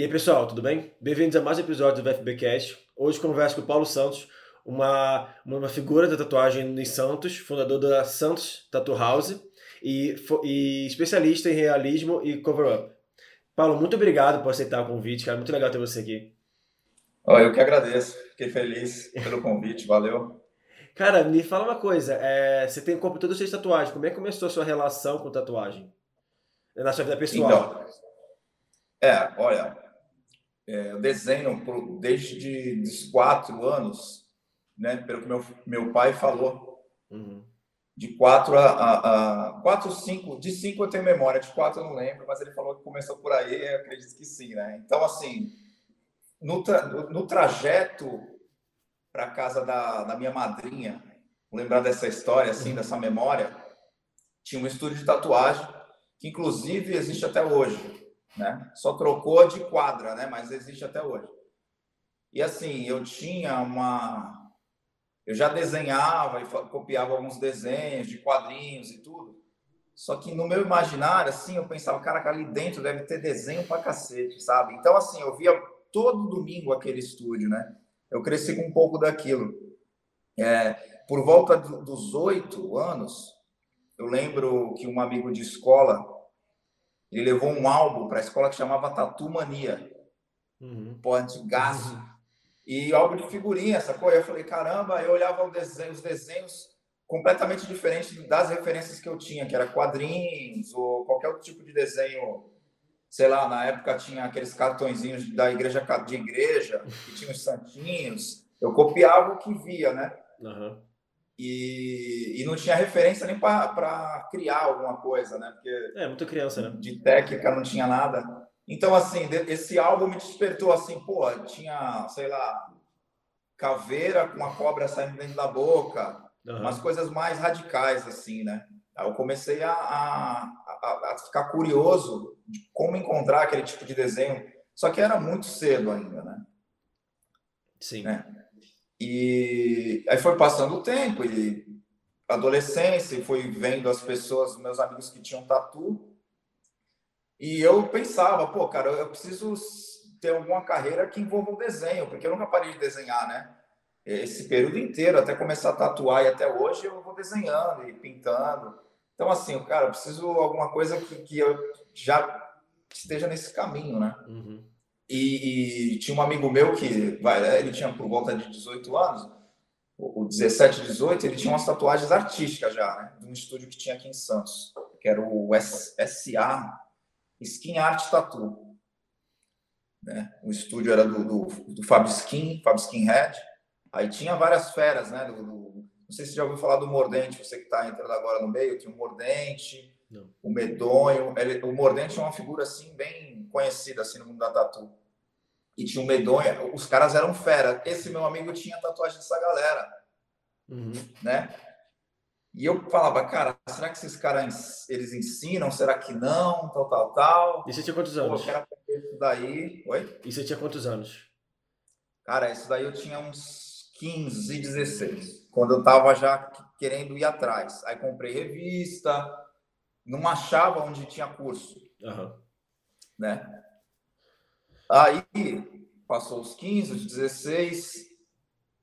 E aí, pessoal, tudo bem? Bem-vindos a mais um episódio do VFBcast. Hoje converso com o Paulo Santos, uma, uma figura da tatuagem em Santos, fundador da Santos Tattoo House e, e especialista em realismo e cover-up. Paulo, muito obrigado por aceitar o convite, cara. Muito legal ter você aqui. Oh, eu que agradeço. Fiquei feliz pelo convite. Valeu. Cara, me fala uma coisa. É, você tem corpo todo cheio de tatuagem. Como é que começou a sua relação com tatuagem? Na sua vida pessoal? Então, é, olha, é, eu desenho por, desde os quatro anos, né, pelo que meu, meu pai falou. Uhum. De quatro a, a, a, quatro, cinco, de cinco eu tenho memória, de quatro eu não lembro, mas ele falou que começou por aí, eu acredito que sim, né? Então, assim, no, tra, no trajeto para a casa da, da minha madrinha, lembrar dessa história, assim, dessa memória, tinha um estúdio de tatuagem, que inclusive existe até hoje né? Só trocou de quadra, né? Mas existe até hoje. E assim, eu tinha uma. Eu já desenhava e copiava alguns desenhos de quadrinhos e tudo. Só que no meu imaginário, assim, eu pensava, cara, ali dentro deve ter desenho pra cacete, sabe? Então, assim, eu via todo domingo aquele estúdio, né? Eu cresci com um pouco daquilo. É, por volta dos oito anos, eu lembro que um amigo de escola ele levou um álbum para a escola que chamava Tatu Mania. Uhum. Pô, antigaço. Uhum. E álbum de figurinha, sacou? Eu falei, caramba, eu olhava desenho, os desenhos completamente diferentes das referências que eu tinha, que era quadrinhos ou qualquer outro tipo de desenho. Sei lá, na época tinha aqueles cartõezinhos da igreja de igreja, que tinha os santinhos. Eu copiava o que via, né? Uhum e, e não tinha referência nem para criar alguma coisa, né? Porque é, muito criança, né? De técnica não tinha nada. Então, assim, esse álbum me despertou assim, pô, tinha, sei lá, caveira com a cobra saindo dentro da boca, uhum. umas coisas mais radicais, assim, né? Aí eu comecei a, a, a, a, ficar curioso de como encontrar aquele tipo de desenho, só que era muito cedo ainda, né? Sim. Né? E aí foi passando o tempo e adolescência, e fui vendo as pessoas, meus amigos que tinham tatu. E eu pensava, pô, cara, eu preciso ter alguma carreira que envolva o desenho, porque eu nunca parei de desenhar, né? Esse período inteiro, até começar a tatuar e até hoje eu vou desenhando e pintando. Então, assim, cara, eu preciso alguma coisa que, que eu já esteja nesse caminho, né? Uhum. E, e, tinha um amigo meu que vai, ele tinha por volta de 18 anos, o 17, 18, ele tinha umas tatuagens artísticas já, né? De um estúdio que tinha aqui em Santos, que era o SA Skin Art Tattoo. Né? O estúdio era do, do, do Fab Skin, Fab Skin Head. Aí tinha várias feras, né? Do, do, não sei se você já ouviu falar do Mordente, você que está entrando agora no meio, tinha o Mordente, não. o Medonho. Ele, o Mordente é uma figura assim bem conhecida assim no mundo da tatu e tinha um medonha, os caras eram fera. Esse meu amigo tinha tatuagem dessa galera, uhum. né? E eu falava, cara, será que esses caras eles ensinam? Será que não? Tal, tal, tal. E você tinha quantos anos? Pô, eu quero aprender isso daí. Oi? E você tinha quantos anos? Cara, isso daí eu tinha uns 15, 16. Quando eu tava já querendo ir atrás. Aí comprei revista, não achava onde tinha curso. Uhum. Né? Aí passou os 15, os 16,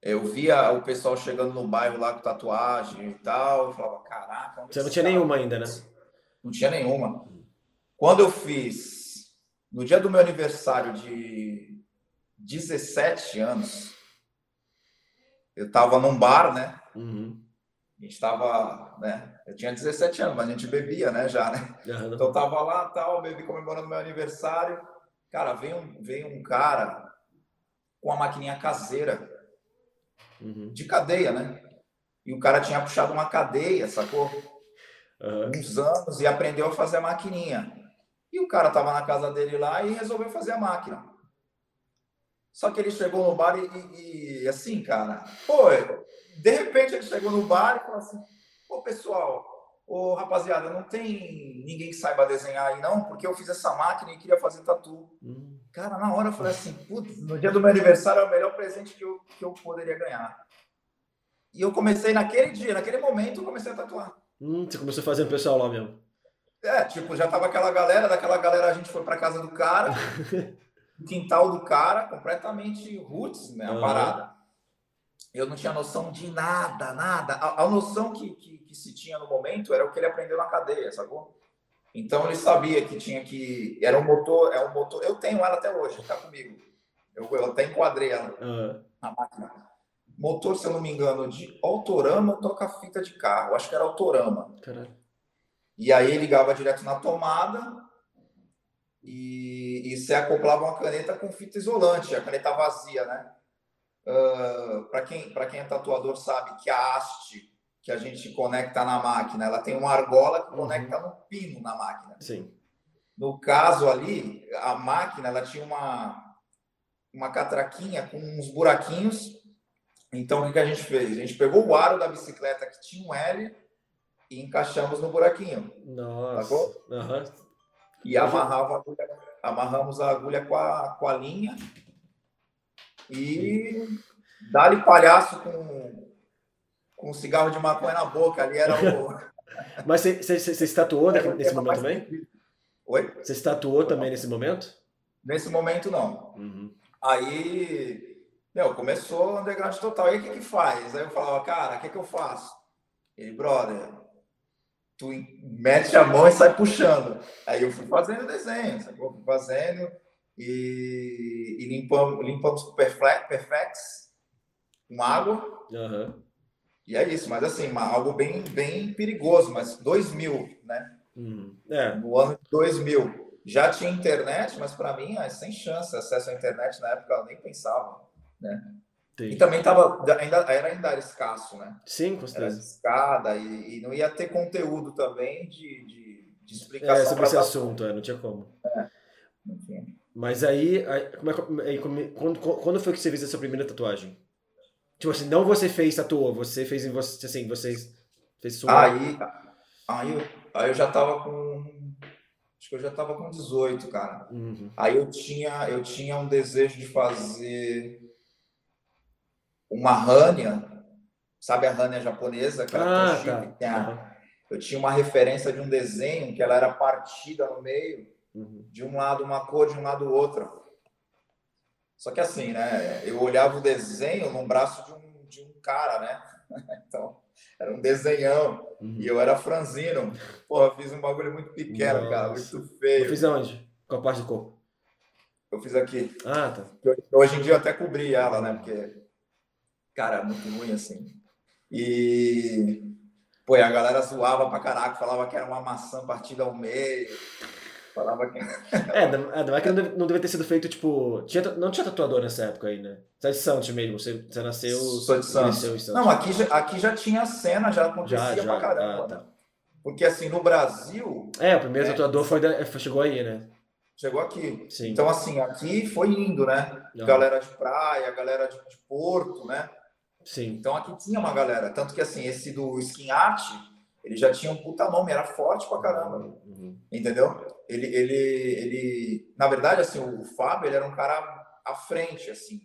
eu via o pessoal chegando no bairro lá com tatuagem e tal. Eu falava, caraca. Você não tinha cara? nenhuma ainda, né? Não tinha nenhuma. Quando eu fiz, no dia do meu aniversário de 17 anos, eu tava num bar, né? Uhum. A gente tava, né? Eu tinha 17 anos, mas a gente bebia, né? Já, né? Uhum. Então eu tava lá, tal, bebi comemorando meu aniversário. Cara, vem um, vem um cara com a maquininha caseira uhum. de cadeia, né? E o cara tinha puxado uma cadeia, sacou? Uhum. Uns anos e aprendeu a fazer a maquininha. E o cara tava na casa dele lá e resolveu fazer a máquina. Só que ele chegou no bar e, e, assim, cara, pô, de repente ele chegou no bar e falou assim: pô, pessoal, Ô, rapaziada, não tem ninguém que saiba desenhar aí, não, porque eu fiz essa máquina e queria fazer tatu. Hum. Cara, na hora eu falei assim, putz, no dia do meu aniversário é o melhor presente que eu, que eu poderia ganhar. E eu comecei naquele dia, naquele momento, eu comecei a tatuar. Hum, você começou a fazer o pessoal lá mesmo. É, tipo, já tava aquela galera, daquela galera a gente foi pra casa do cara. quintal do cara, completamente roots, né, a uhum. parada. Eu não tinha noção de nada, nada. A, a noção que, que, que, se tinha no momento era o que ele aprendeu na cadeia, sacou? Então ele sabia que tinha que. Era um motor, é um motor. Eu tenho ela até hoje, tá comigo. Eu, eu até enquadrei ela, uhum. a máquina. Motor, se eu não me engano, de Autorama toca fita de carro. Acho que era Autorama. Caralho. E aí ligava direto na tomada e, e você acoplava uma caneta com fita isolante, a caneta vazia, né? Uh, para quem, quem é tatuador sabe que a haste que a gente conecta na máquina, ela tem uma argola que uhum. conecta no pino na máquina. Sim. No caso ali, a máquina ela tinha uma, uma catraquinha com uns buraquinhos. Então, o que a gente fez? A gente pegou o aro da bicicleta que tinha um L e encaixamos no buraquinho. Nossa. Uhum. E amarrava a agulha, amarramos a agulha com a, com a linha e dá-lhe palhaço com, com um cigarro de maconha na boca. Ali era o. Mas você, se tatuou é, nesse momento também? Oi? Você se tatuou também nesse momento? Nesse momento, não. Uhum. Aí, meu, começou o underground total. E o que que faz? Aí eu falava, cara, o que que eu faço? Ele, brother, tu mete a mão e sai puxando. Aí eu fui fazendo desenho, sabe? Eu fui fazendo e, e limpamos, limpamos com Perfex, com água. Uhum. E é isso, mas assim, uma, algo bem, bem perigoso, mas 2000, né? Uhum. É. No ano de 2000. Já tinha internet, mas para mim, é sem chance acesso à internet na época, eu nem pensava, né? Entendi. E também tava, ainda, era ainda era escasso, né? Sim, com certeza. Era escada e, e, não ia ter conteúdo também de, de, de explicação. É, sobre esse assunto, é, não tinha como. É, não tinha. Mas aí, aí, como é, aí quando, quando foi que você fez a sua primeira tatuagem? Tipo assim, não você fez tatuou, você fez em você, assim, você fez sua... Aí, aí, eu, aí eu já tava com... Acho que eu já tava com 18, cara. Uhum. Aí eu tinha, eu tinha um desejo de fazer uma rânia, sabe a rânia japonesa? Aquela ah, tá. a, eu tinha uma referência de um desenho que ela era partida no meio, uhum. de um lado uma cor, de um lado outra. Só que assim, né? Eu olhava o desenho no braço de um, de um cara, né? Então, era um desenhão. Uhum. E eu era franzino. Porra, fiz um bagulho muito pequeno, Nossa. cara, muito feio. Eu fiz aonde? Qual parte do corpo? Eu fiz aqui. Ah, tá. Hoje em dia eu até cobri ela, né? Porque cara, muito ruim assim. E pô, a galera zoava pra caraca, falava que era uma maçã partida ao meio. Falava que. é, não é que não deve, ter sido feito, tipo. Tinha, não tinha tatuador nessa época aí, né? Você é de Santos mesmo, você, você nasceu. Sou de Santos. Santos. Não, aqui já, aqui já tinha cena, já acontecia já, já. pra caramba. Ah, tá. Porque assim, no Brasil. É, o primeiro é, tatuador foi, chegou aí, né? Chegou aqui. Sim. Então, assim, aqui foi indo, né? Galera de praia, galera de, de Porto, né? Sim. Então aqui tinha uma galera. Tanto que assim, esse do Skin Art, ele já tinha um puta nome, era forte pra caramba. Uhum. Entendeu? Ele, ele, ele. Na verdade, assim, o Fábio ele era um cara à frente, assim.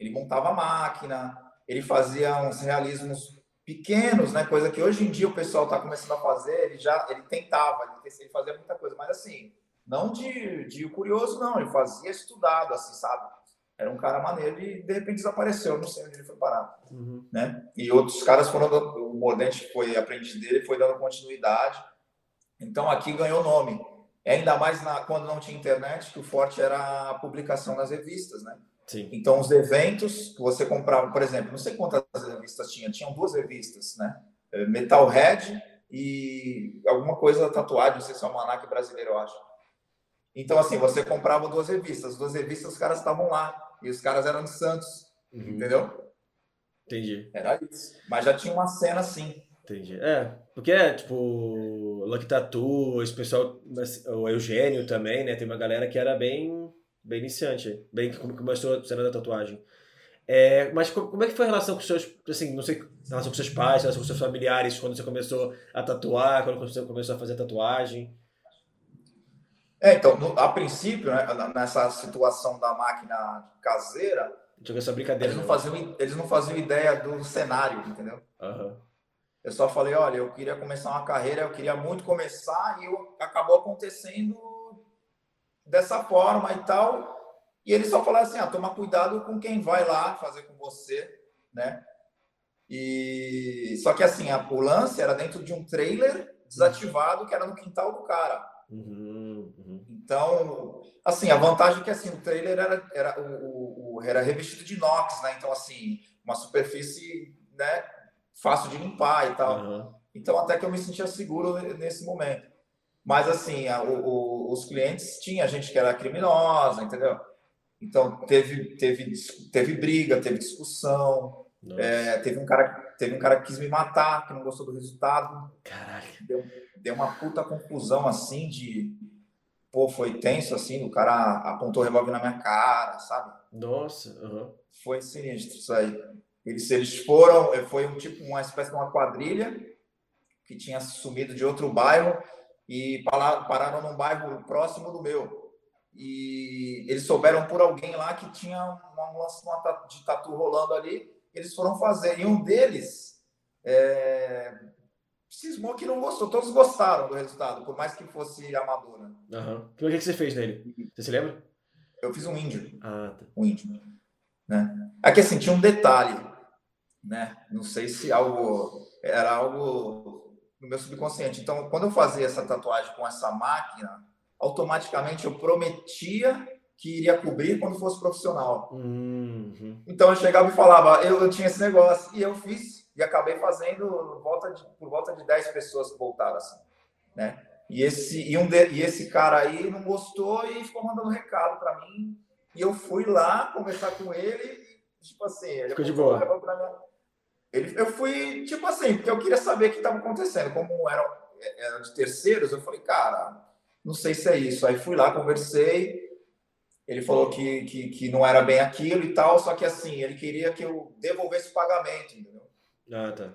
Ele montava máquina, ele fazia uns realismos pequenos, né? Coisa que hoje em dia o pessoal está começando a fazer, ele já ele tentava, ele fazia muita coisa, mas assim, não de, de curioso, não, ele fazia estudado, assim, sabe? Era um cara maneiro e de repente desapareceu, não sei onde ele foi parar. Uhum. Né? E outros caras foram, o Mordente foi aprendiz dele, foi dando continuidade. Então aqui ganhou nome. Ainda mais na, quando não tinha internet, que o forte era a publicação nas revistas, né? Sim. Então os eventos que você comprava, por exemplo, não sei quantas revistas tinha, tinham duas revistas, né? É, Metalhead e alguma coisa tatuagem, não sei se é o Manac brasileiro, eu acho. Então, assim, você comprava duas revistas, as duas revistas os caras estavam lá e os caras eram de Santos, uhum. entendeu? Entendi. Era isso. Mas já tinha uma cena assim. Entendi. É, porque é, tipo, Lucky Tattoo, esse pessoal, o Eugênio também, né? Tem uma galera que era bem, bem iniciante, bem que começou a cena da tatuagem. É, mas como é que foi a relação com seus, assim, não sei, relação com seus pais, relação com seus familiares, quando você começou a tatuar, quando você começou a fazer tatuagem? É, então, no, a princípio, né, nessa situação da máquina caseira, essa brincadeira, eles não, faziam, eles não faziam ideia do cenário, entendeu? Uhum. Eu só falei, olha, eu queria começar uma carreira, eu queria muito começar e eu, acabou acontecendo dessa forma e tal. E ele só falava assim: ah, toma cuidado com quem vai lá fazer com você, né? E só que assim, a, o lance era dentro de um trailer desativado que era no quintal do cara. Uhum, uhum. Então, assim, a vantagem é que assim, o trailer era, era, o, o, era revestido de inox, né? Então, assim, uma superfície né, fácil de limpar e tal. Uhum. Então, até que eu me sentia seguro nesse momento. Mas, assim, a, o, os clientes tinha gente que era criminosa, entendeu? Então, teve, teve, teve briga, teve discussão. É, teve, um cara, teve um cara que quis me matar, que não gostou do resultado. Caraca. Deu, deu uma puta confusão, assim, de... Pô, foi tenso, assim, o cara apontou o revólver na minha cara, sabe? Nossa, uhum. Foi sinistro isso aí. Eles, eles foram, foi um tipo, uma espécie de uma quadrilha que tinha sumido de outro bairro e pararam num bairro próximo do meu. E eles souberam por alguém lá que tinha um lance de tatu rolando ali. Eles foram fazer. E um deles é, cismou que não gostou. Todos gostaram do resultado, por mais que fosse amadora. Uhum. O que, que você fez nele? Você se lembra? Eu fiz um índio. Ah, tá. Um índio. Né? Aqui, assim, tinha um detalhe. Né? Não sei se algo era algo no meu subconsciente. Então, quando eu fazia essa tatuagem com essa máquina, automaticamente eu prometia que iria cobrir quando fosse profissional. Uhum. Então eu chegava e falava, eu, eu, tinha esse negócio e eu fiz e acabei fazendo volta de, por volta de 10 pessoas que voltaram assim, né? E esse e um de, e esse cara aí não gostou e ficou mandando recado para mim e eu fui lá conversar com ele, tipo assim, ele ficou de boa. Ele, eu fui tipo assim, porque eu queria saber o que estava acontecendo, como eram era de terceiros, eu falei, cara, não sei se é isso. Aí fui lá, conversei, ele falou que, que, que não era bem aquilo e tal, só que assim, ele queria que eu devolvesse o pagamento, entendeu? Ah, tá.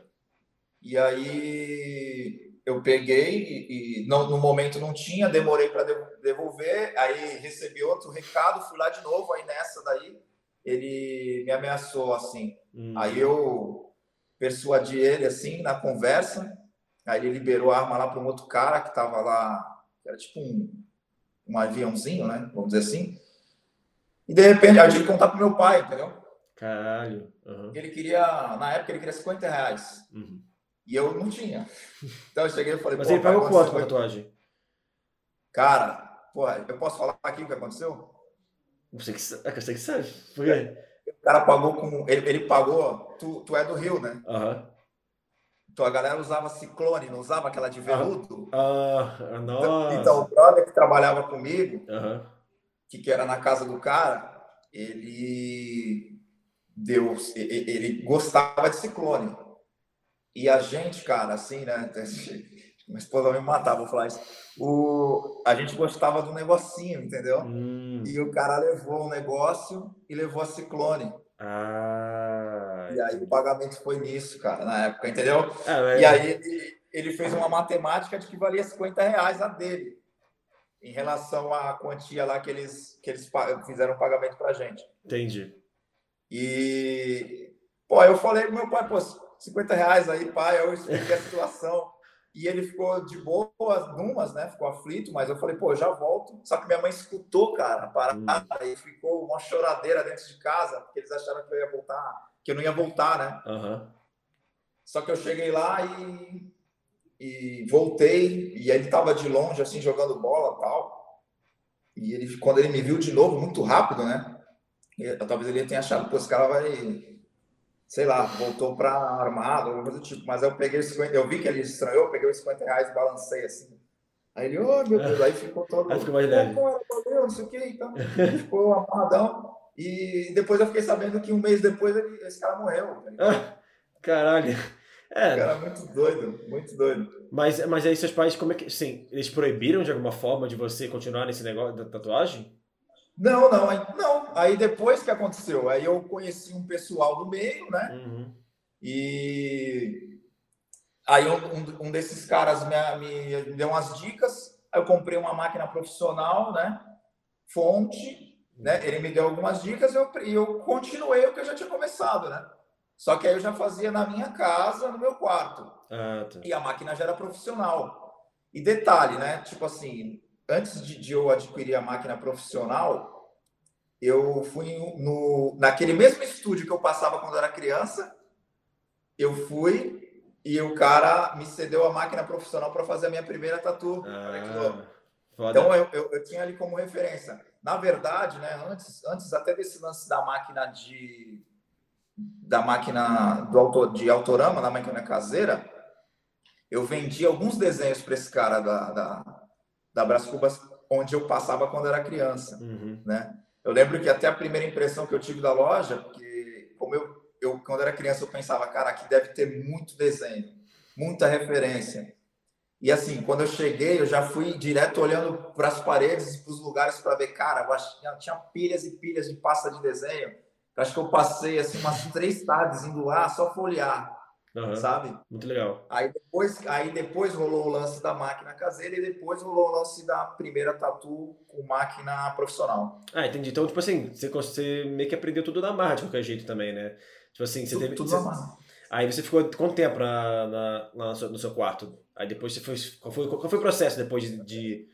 E aí eu peguei e, e não, no momento não tinha, demorei para devolver, aí recebi outro recado, fui lá de novo, aí nessa daí ele me ameaçou assim. Hum. Aí eu persuadi ele assim na conversa, aí ele liberou a arma lá para um outro cara que estava lá era tipo um, um aviãozinho, né? Vamos dizer assim. E de repente, eu tive que contar pro meu pai, entendeu? Caralho. Uhum. Ele queria, na época, ele queria 50 reais. Uhum. E eu não tinha. Então eu cheguei e falei, Mas ele pagou quanto com a tatuagem? Cara, porra, eu posso falar aqui o que aconteceu? Você que, é você que sabe. Por quê? O cara pagou com. Ele, ele pagou. Tu, tu é do Rio, né? Aham. Uhum. Então a galera usava ciclone, não usava aquela de veludo. Ah, ah nossa. Então o brother que trabalhava comigo, uhum. Que, que era na casa do cara, ele deu, ele gostava de ciclone. E a gente, cara, assim, né? Minha esposa vai me matar, vou falar isso. O, a gente gostava do negocinho, entendeu? Hum. E o cara levou o negócio e levou a ciclone. Ah, e aí o pagamento foi nisso, cara, na época, entendeu? É, e aí ele, ele, fez uma matemática de que valia 50 reais a dele, em relação à quantia lá que eles, que eles fizeram pagamento pra gente. Entendi. E, pô, eu falei pro meu pai, pô, 50 reais aí, pai, eu expliquei a situação. E ele ficou de boa, numas, né? Ficou aflito, mas eu falei, pô, já volto. Só que minha mãe escutou, cara, parada, hum. e ficou uma choradeira dentro de casa, porque eles acharam que eu ia voltar, que eu não ia voltar, né? Uhum. Só que eu cheguei lá e, e voltei, e ele tava de longe, assim, jogando bola tal. E ele, quando ele me viu de novo, muito rápido, né? talvez ele tenha achado, pô, esse cara vai sei lá, voltou para armado, alguma coisa do tipo. Mas eu peguei os 50, eu vi que ele estranhou, peguei os 50 reais e balancei assim. Aí ele, oh meu Deus, aí ficou todo. Aí ficou mais leve. Não sei o que, então. ficou amarradão. E depois eu fiquei sabendo que um mês depois ele, esse cara morreu. Ah, caralho. É. Cara, muito doido, muito doido. Mas, mas aí seus pais, como é que. Sim, eles proibiram de alguma forma de você continuar nesse negócio da tatuagem? Não, não, aí, não. Aí depois que aconteceu, aí eu conheci um pessoal do meio, né? Uhum. E aí um, um desses caras me, me deu umas dicas. Aí eu comprei uma máquina profissional, né? Fonte, né? Ele me deu algumas dicas e eu, eu continuei o que eu já tinha começado, né? Só que aí eu já fazia na minha casa, no meu quarto. Ah, tá. E a máquina já era profissional. E detalhe, né? Tipo assim, antes de, de eu adquirir a máquina profissional, eu fui no, naquele mesmo estúdio que eu passava quando era criança, eu fui e o cara me cedeu a máquina profissional para fazer a minha primeira tatu. Ah, então eu, eu, eu, tinha ali como referência. Na verdade, né, antes, antes até desse lance da máquina de da máquina do autor, de autorama, na máquina caseira, eu vendi alguns desenhos para esse cara da, da, da Brás Cubas, onde eu passava quando era criança, uhum. né? Eu lembro que até a primeira impressão que eu tive da loja, porque como eu eu, quando era criança, eu pensava, cara, aqui deve ter muito desenho, muita referência. E assim, quando eu cheguei, eu já fui direto olhando para as paredes e para os lugares para ver, cara, tinha, tinha pilhas e pilhas de pasta de desenho. Acho que eu passei assim umas três tardes indo lá só folhear, uhum, sabe? Muito legal. Aí depois, aí depois rolou o lance da máquina caseira e depois rolou o lance da primeira tatu com máquina profissional. Ah, entendi. Então, tipo assim, você, você meio que aprendeu tudo na marra de qualquer jeito também, né? Tipo assim, você tudo, teve. Tudo você, aí você ficou quanto tempo na, na, na, no seu quarto? Aí depois você foi. Qual foi, qual foi o processo depois de, de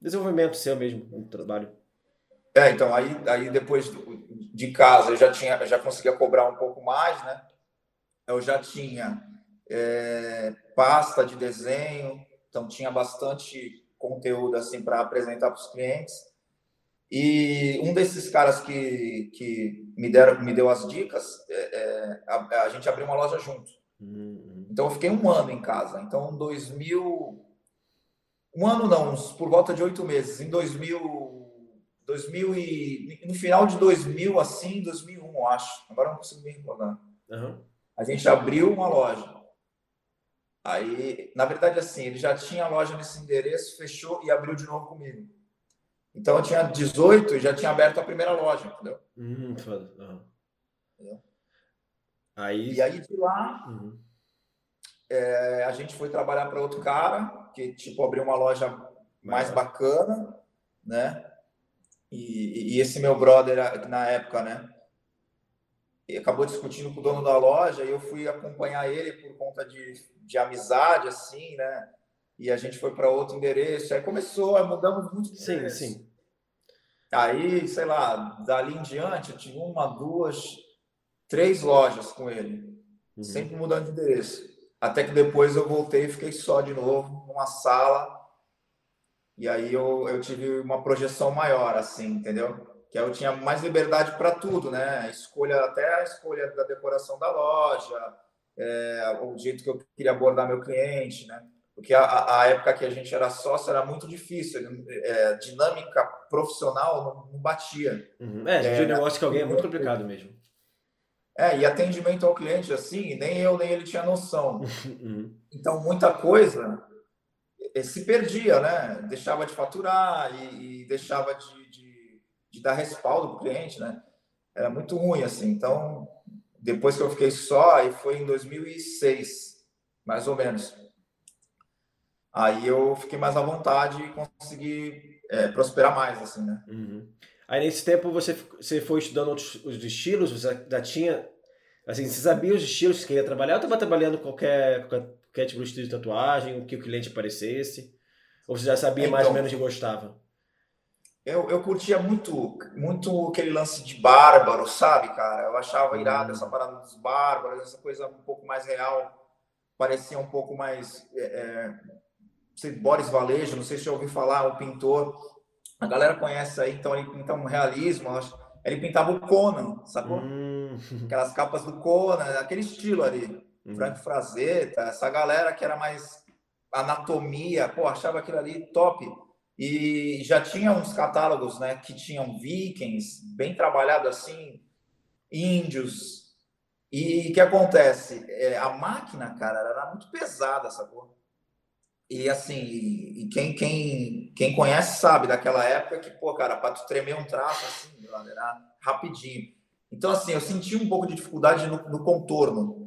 desenvolvimento seu mesmo no trabalho? É, então, aí, aí depois de casa eu já tinha, já conseguia cobrar um pouco mais, né? Eu já tinha é, pasta de desenho, então tinha bastante conteúdo assim para apresentar para os clientes. E um desses caras que, que me, deram, me deu as dicas, é, é, a, a, gente abriu uma loja junto. Uhum. Então eu fiquei um ano em casa. Então, 2000. Um ano não, uns, por volta de oito meses. Em 2000, 2000 e, no final de 2000, assim, 2001, acho. Agora não consigo me recordar. Uhum. A gente abriu uma loja. Aí, na verdade, assim, ele já tinha a loja nesse endereço, fechou e abriu de novo comigo. Então eu tinha 18 e já tinha aberto a primeira loja, entendeu? Hum, foda. Uhum. Entendeu? Aí... E aí de lá uhum. é, a gente foi trabalhar para outro cara que tipo abriu uma loja mais bacana, né? E, e, esse meu brother na época, né? E acabou discutindo com o dono da loja e eu fui acompanhar ele por conta de, de amizade, assim, né? e a gente foi para outro endereço. Aí começou, mudamos muito. Sim, endereço. sim. Aí, sei lá, dali em diante, eu tive uma, duas, três lojas com ele, uhum. sempre mudando de endereço. Até que depois eu voltei e fiquei só de novo, numa sala. E aí eu, eu tive uma projeção maior, assim, entendeu? Que eu tinha mais liberdade para tudo, né? Escolha, até a escolha da decoração da loja, é, o jeito que eu queria abordar meu cliente, né? porque a, a, época que a gente era sócio era muito difícil, é, dinâmica profissional não, não batia. Uhum. É, é, negócio que alguém é muito complicado mesmo. É, e atendimento ao cliente, assim, nem eu nem ele tinha noção. Uhum. Então, muita coisa eh, se perdia, né? Deixava de faturar e, e deixava de, de, de, dar respaldo para o cliente, né? Era muito ruim, assim. Então, depois que eu fiquei só, e foi em 2006, mais ou menos aí eu fiquei mais à vontade e consegui é, prosperar mais, assim, né? Uhum. Aí nesse tempo você, você foi estudando outros, os estilos, você já tinha, assim, você sabia os estilos que queria trabalhar ou estava trabalhando qualquer, qualquer, qualquer, tipo de estilo de tatuagem, o que o cliente aparecesse? Ou você já sabia então, mais ou menos que gostava? Eu, eu curtia muito, muito aquele lance de bárbaro, sabe, cara? Eu achava irado uhum. essa parada dos bárbaros, essa coisa um pouco mais real, parecia um pouco mais... É, é Boris Valejo, não sei se já ouviu falar, o pintor. A galera conhece aí, então ele pinta um realismo. Ele pintava o Conan, sacou? Hum. Aquelas capas do Conan, aquele estilo ali. Hum. Frank Frazetta, essa galera que era mais anatomia, pô, achava aquilo ali top. E já tinha uns catálogos, né, que tinham vikings, bem trabalhado assim, índios. E o que acontece? É, a máquina, cara, era muito pesada, sacou? E assim, e quem, quem, quem conhece sabe daquela época que, pô, cara, para tu tremer um traço assim, era rapidinho. Então, assim, eu senti um pouco de dificuldade no, no contorno.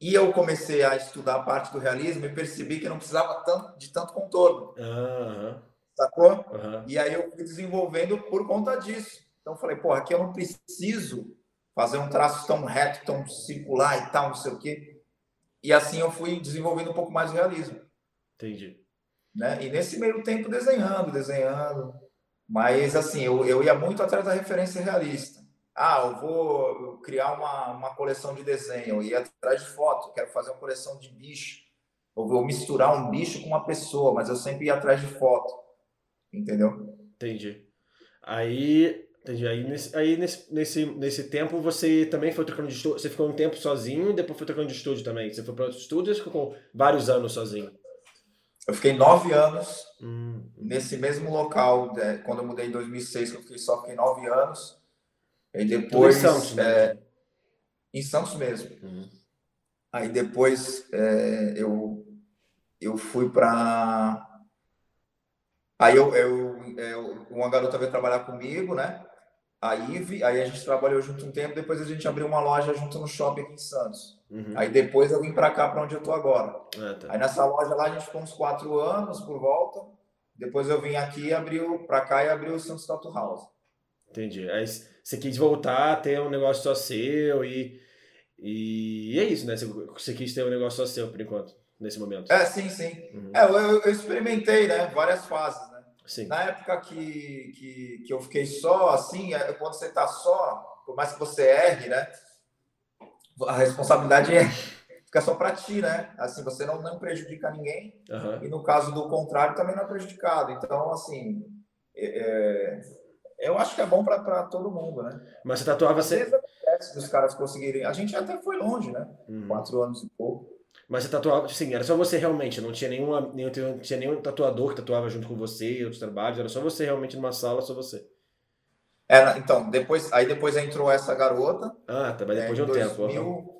E eu comecei a estudar a parte do realismo e percebi que não precisava tanto, de tanto contorno. Uhum. Sacou? Uhum. E aí eu fui desenvolvendo por conta disso. Então, falei, pô, aqui eu não preciso fazer um traço tão reto, tão circular e tal, não sei o quê e assim eu fui desenvolvendo um pouco mais o realismo. Entendi. Né? E nesse meio tempo desenhando, desenhando, Mas, assim, eu, eu ia muito atrás da referência realista. Ah, eu vou criar uma, uma coleção de desenho, eu ia atrás de foto, quero fazer uma coleção de bicho. Eu vou misturar um bicho com uma pessoa, mas eu sempre ia atrás de foto. Entendeu? Entendi. Aí, entendi. Aí, nesse, aí nesse, nesse, nesse tempo você também foi trocando de estúdio. Você ficou um tempo sozinho, depois foi trocando de estúdio também. Você foi para outros estúdios ou ficou vários anos sozinho? Eu fiquei nove anos hum. nesse mesmo local. Né? Quando eu mudei em 2006, eu fiquei, só fiquei nove anos. E depois. Em Santos, né? É, em Santos mesmo. Hum. Aí depois é, eu, eu fui para. Aí eu, eu, eu, uma garota veio trabalhar comigo, né? A Ive, aí a gente trabalhou junto um tempo, depois a gente abriu uma loja junto no shopping aqui em Santos. Uhum. Aí depois eu vim para cá, para onde eu tô agora. Ah, tá. Aí nessa loja lá a gente ficou uns quatro anos por volta. Depois eu vim aqui, abriu para cá e abriu o Santos Tattoo House. Entendi. Aí você quis voltar, ter um negócio só seu e, e é isso, né? Você quis ter um negócio só seu por enquanto, nesse momento. É, sim, sim. Uhum. É, eu, eu, experimentei, né? Várias fases, né? Sim. Na época que, que, que eu fiquei só, assim, é, quando você tá só, por mais que você erre, né? a responsabilidade é, fica só para ti, né? Assim, você não, não prejudica ninguém uhum. e no caso do contrário também não é prejudicado. Então, assim, é, é eu acho que é bom para todo mundo, né? Mas você tatuava sempre. Os caras conseguirem. A gente até foi longe, né? Uhum. Quatro anos e pouco. Mas você tatuava, sim, era só você realmente, não tinha nenhuma, nenhum, não tinha nenhum tatuador que tatuava junto com você e outros trabalhos, era só você realmente numa sala, só você. É, então, depois, aí depois entrou essa garota. Ah, tá, mas depois é, de um 2000, tempo.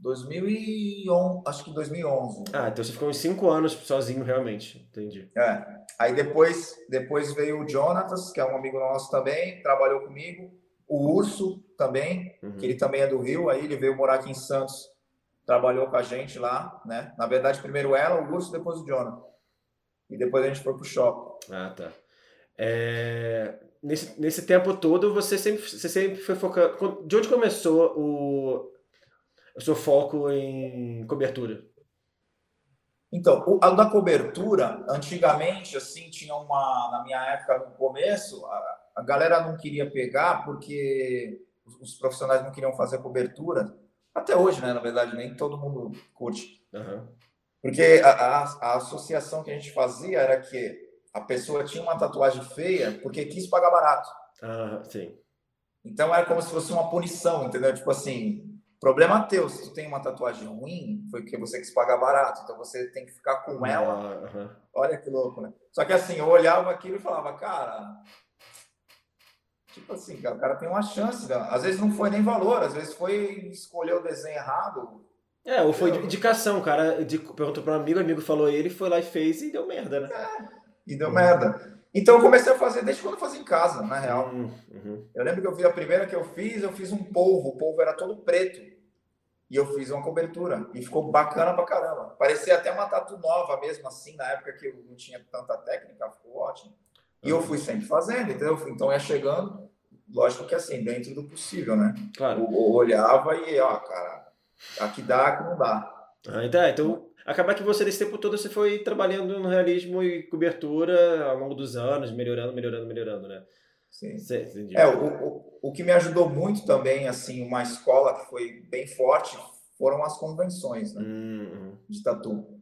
2011, acho que 2011. Ah, então você ficou uns 5 anos sozinho, realmente. Entendi. É. Aí depois, depois veio o Jonatas, que é um amigo nosso também, trabalhou comigo. O Urso também, uhum. que ele também é do Rio, aí ele veio morar aqui em Santos, trabalhou com a gente lá, né? Na verdade, primeiro ela, o Urso, depois o Jonathan. E depois a gente foi pro shopping. Ah, tá. É nesse, nesse tempo todo, você sempre, você sempre foi focando. De onde começou o, o seu foco em cobertura? Então, o, a da cobertura, antigamente, assim, tinha uma. Na minha época, no começo, a, a galera não queria pegar porque os, os, profissionais não queriam fazer cobertura. Até hoje, né? Na verdade, nem todo mundo curte. Uhum. Porque a, a, a associação que a gente fazia era que a pessoa tinha uma tatuagem feia porque quis pagar barato. Ah, sim. Então era como se fosse uma punição, entendeu? Tipo assim, problema teu, se tu tem uma tatuagem ruim, foi porque você quis pagar barato, então você tem que ficar com ela. Uh -huh. Olha que louco, né? Só que assim, eu olhava aquilo e falava, cara, tipo assim, o cara tem uma chance, né? às vezes não foi nem valor, às vezes foi escolher o desenho errado. É, ou foi indicação, o cara perguntou para um amigo, o amigo falou ele, foi lá e fez e deu merda, né? É e deu merda. Então eu comecei a fazer desde quando eu fazia em casa, na real. Uhum, uhum. Eu lembro que eu fiz a primeira que eu fiz, eu fiz um polvo, o polvo era todo preto. E eu fiz uma cobertura. E ficou bacana pra caramba. Parecia até uma tatu nova mesmo, assim, na época que eu não tinha tanta técnica, ficou ótimo. E eu fui sempre fazendo, entendeu? Então ia chegando, lógico que assim, dentro do possível, né? Claro. Eu, eu olhava e, ó, cara, aqui dá, aqui não dá. Ah, então, então Acaba que você, nesse tempo todo, você foi trabalhando no realismo e cobertura ao longo dos anos, melhorando, melhorando, melhorando, né? Sim. é, o, o, o que me ajudou muito também, assim, uma escola que foi bem forte, foram as convenções né, uhum. de tatu.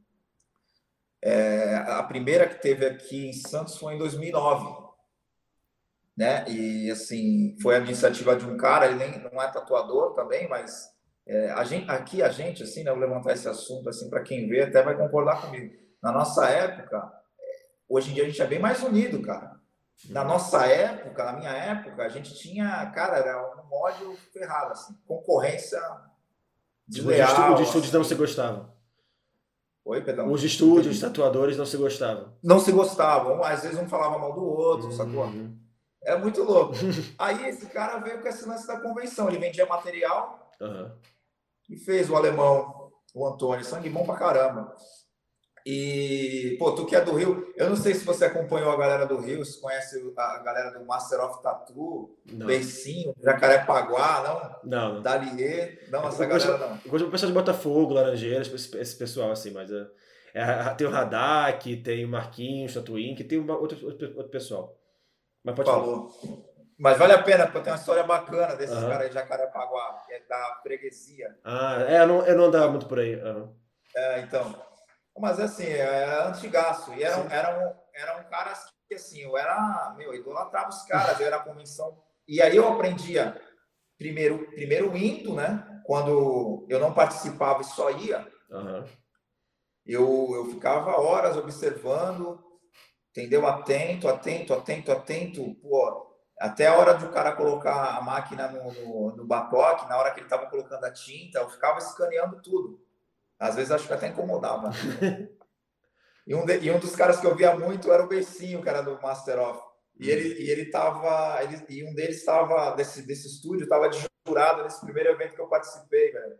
É, a primeira que teve aqui em Santos foi em 2009, né? E assim foi a iniciativa de um cara, ele nem não é tatuador também, mas é, a gente, aqui a gente, assim, né, vou levantar esse assunto assim para quem vê até vai concordar comigo. Na nossa época, é, hoje em dia a gente é bem mais unido, cara. Na nossa época, na minha época, a gente tinha, cara, era um ódio ferrado, assim, concorrência desleal. Os estúdios não se gostavam. Oi, perdão. Os estúdios, os tatuadores não se gostavam. Não se gostavam. Às vezes um falava mal do outro, uhum. sacou? É muito louco. Aí esse cara veio com esse lance da convenção. Ele vendia material. Uhum e fez o alemão, o Antônio, sangue bom pra caramba. E, pô, tu que é do Rio, eu não sei se você acompanhou a galera do Rio, se conhece a galera do Master of Tattoo, Beicinho, Jacarepaguá, não? Não. Dalier, não, essa eu galera gosto, não. Eu gosto do pessoal de Botafogo, Laranjeiras, esse, esse pessoal assim, mas é, é, tem o Radak, tem o Marquinhos, Tatuin, que tem uma, outro, outro, outro pessoal. Mas pode Falou. Falar. Mas vale a pena, porque tem uma história bacana desses uhum. caras de Jacarepaguá, que é da freguesia. Ah, é, eu não, eu não andava muito por aí. Uhum. É, então. Mas assim, é antigaço. E eram, eram, eram caras que assim, eu era, meu, idolatrava os caras, eu era a convenção. E aí eu aprendia primeiro, primeiro indo, né? Quando eu não participava e só ia. Uhum. Eu, eu ficava horas observando, entendeu? Atento, atento, atento, atento. Pô, até a hora de o cara colocar a máquina no, no, no batoque, na hora que ele estava colocando a tinta, eu ficava escaneando tudo. Às vezes acho que até incomodava. e, um de, e um dos caras que eu via muito era o Bessinho, que era do Master of. E ele, e ele tava. Ele, e um deles estava, desse, desse estúdio, estava de jurado nesse primeiro evento que eu participei, velho.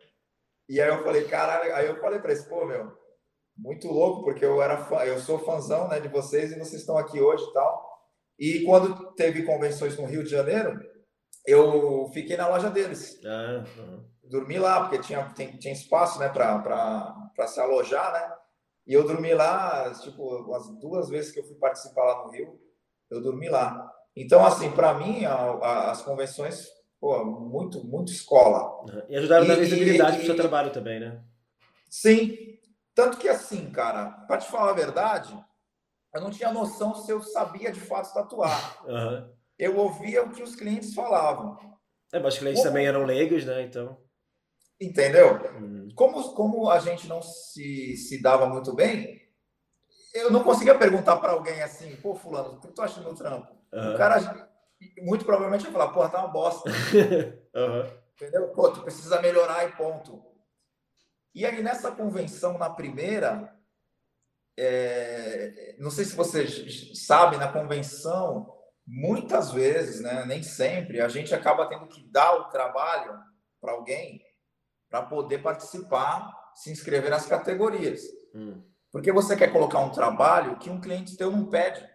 E aí eu falei, caralho, aí eu falei para ele, pô, meu, muito louco, porque eu era fã, eu sou fãzão né, de vocês e vocês estão aqui hoje e tal. E quando teve convenções no Rio de Janeiro, eu fiquei na loja deles. Ah, uhum. Dormi lá, porque tinha, tem, tinha espaço né, para se alojar, né? E eu dormi lá, tipo, as duas vezes que eu fui participar lá no Rio, eu dormi lá. Então, assim, para mim, a, a, as convenções, pô, muito, muito escola. Uhum. E ajudaram a dar visibilidade para o seu trabalho também, né? Sim. Tanto que, assim, cara, para te falar a verdade, eu não tinha noção se eu sabia de fato tatuar. Uhum. Eu ouvia o que os clientes falavam. É, mas os clientes como... também eram leigos, né? Então. Entendeu? Uhum. Como, como a gente não se, se dava muito bem, eu não conseguia perguntar para alguém assim, pô, fulano, o que tu acha do meu trampo? Uhum. O cara muito provavelmente ia falar, porra, tá uma bosta. Entendeu? Pô, tu precisa melhorar e ponto. E aí, nessa convenção, na primeira, é, não sei se você sabe, na convenção, muitas vezes, né, nem sempre, a gente acaba tendo que dar o trabalho para alguém para poder participar, se inscrever nas categorias. Hum. Porque você quer colocar um trabalho que um cliente teu não pede.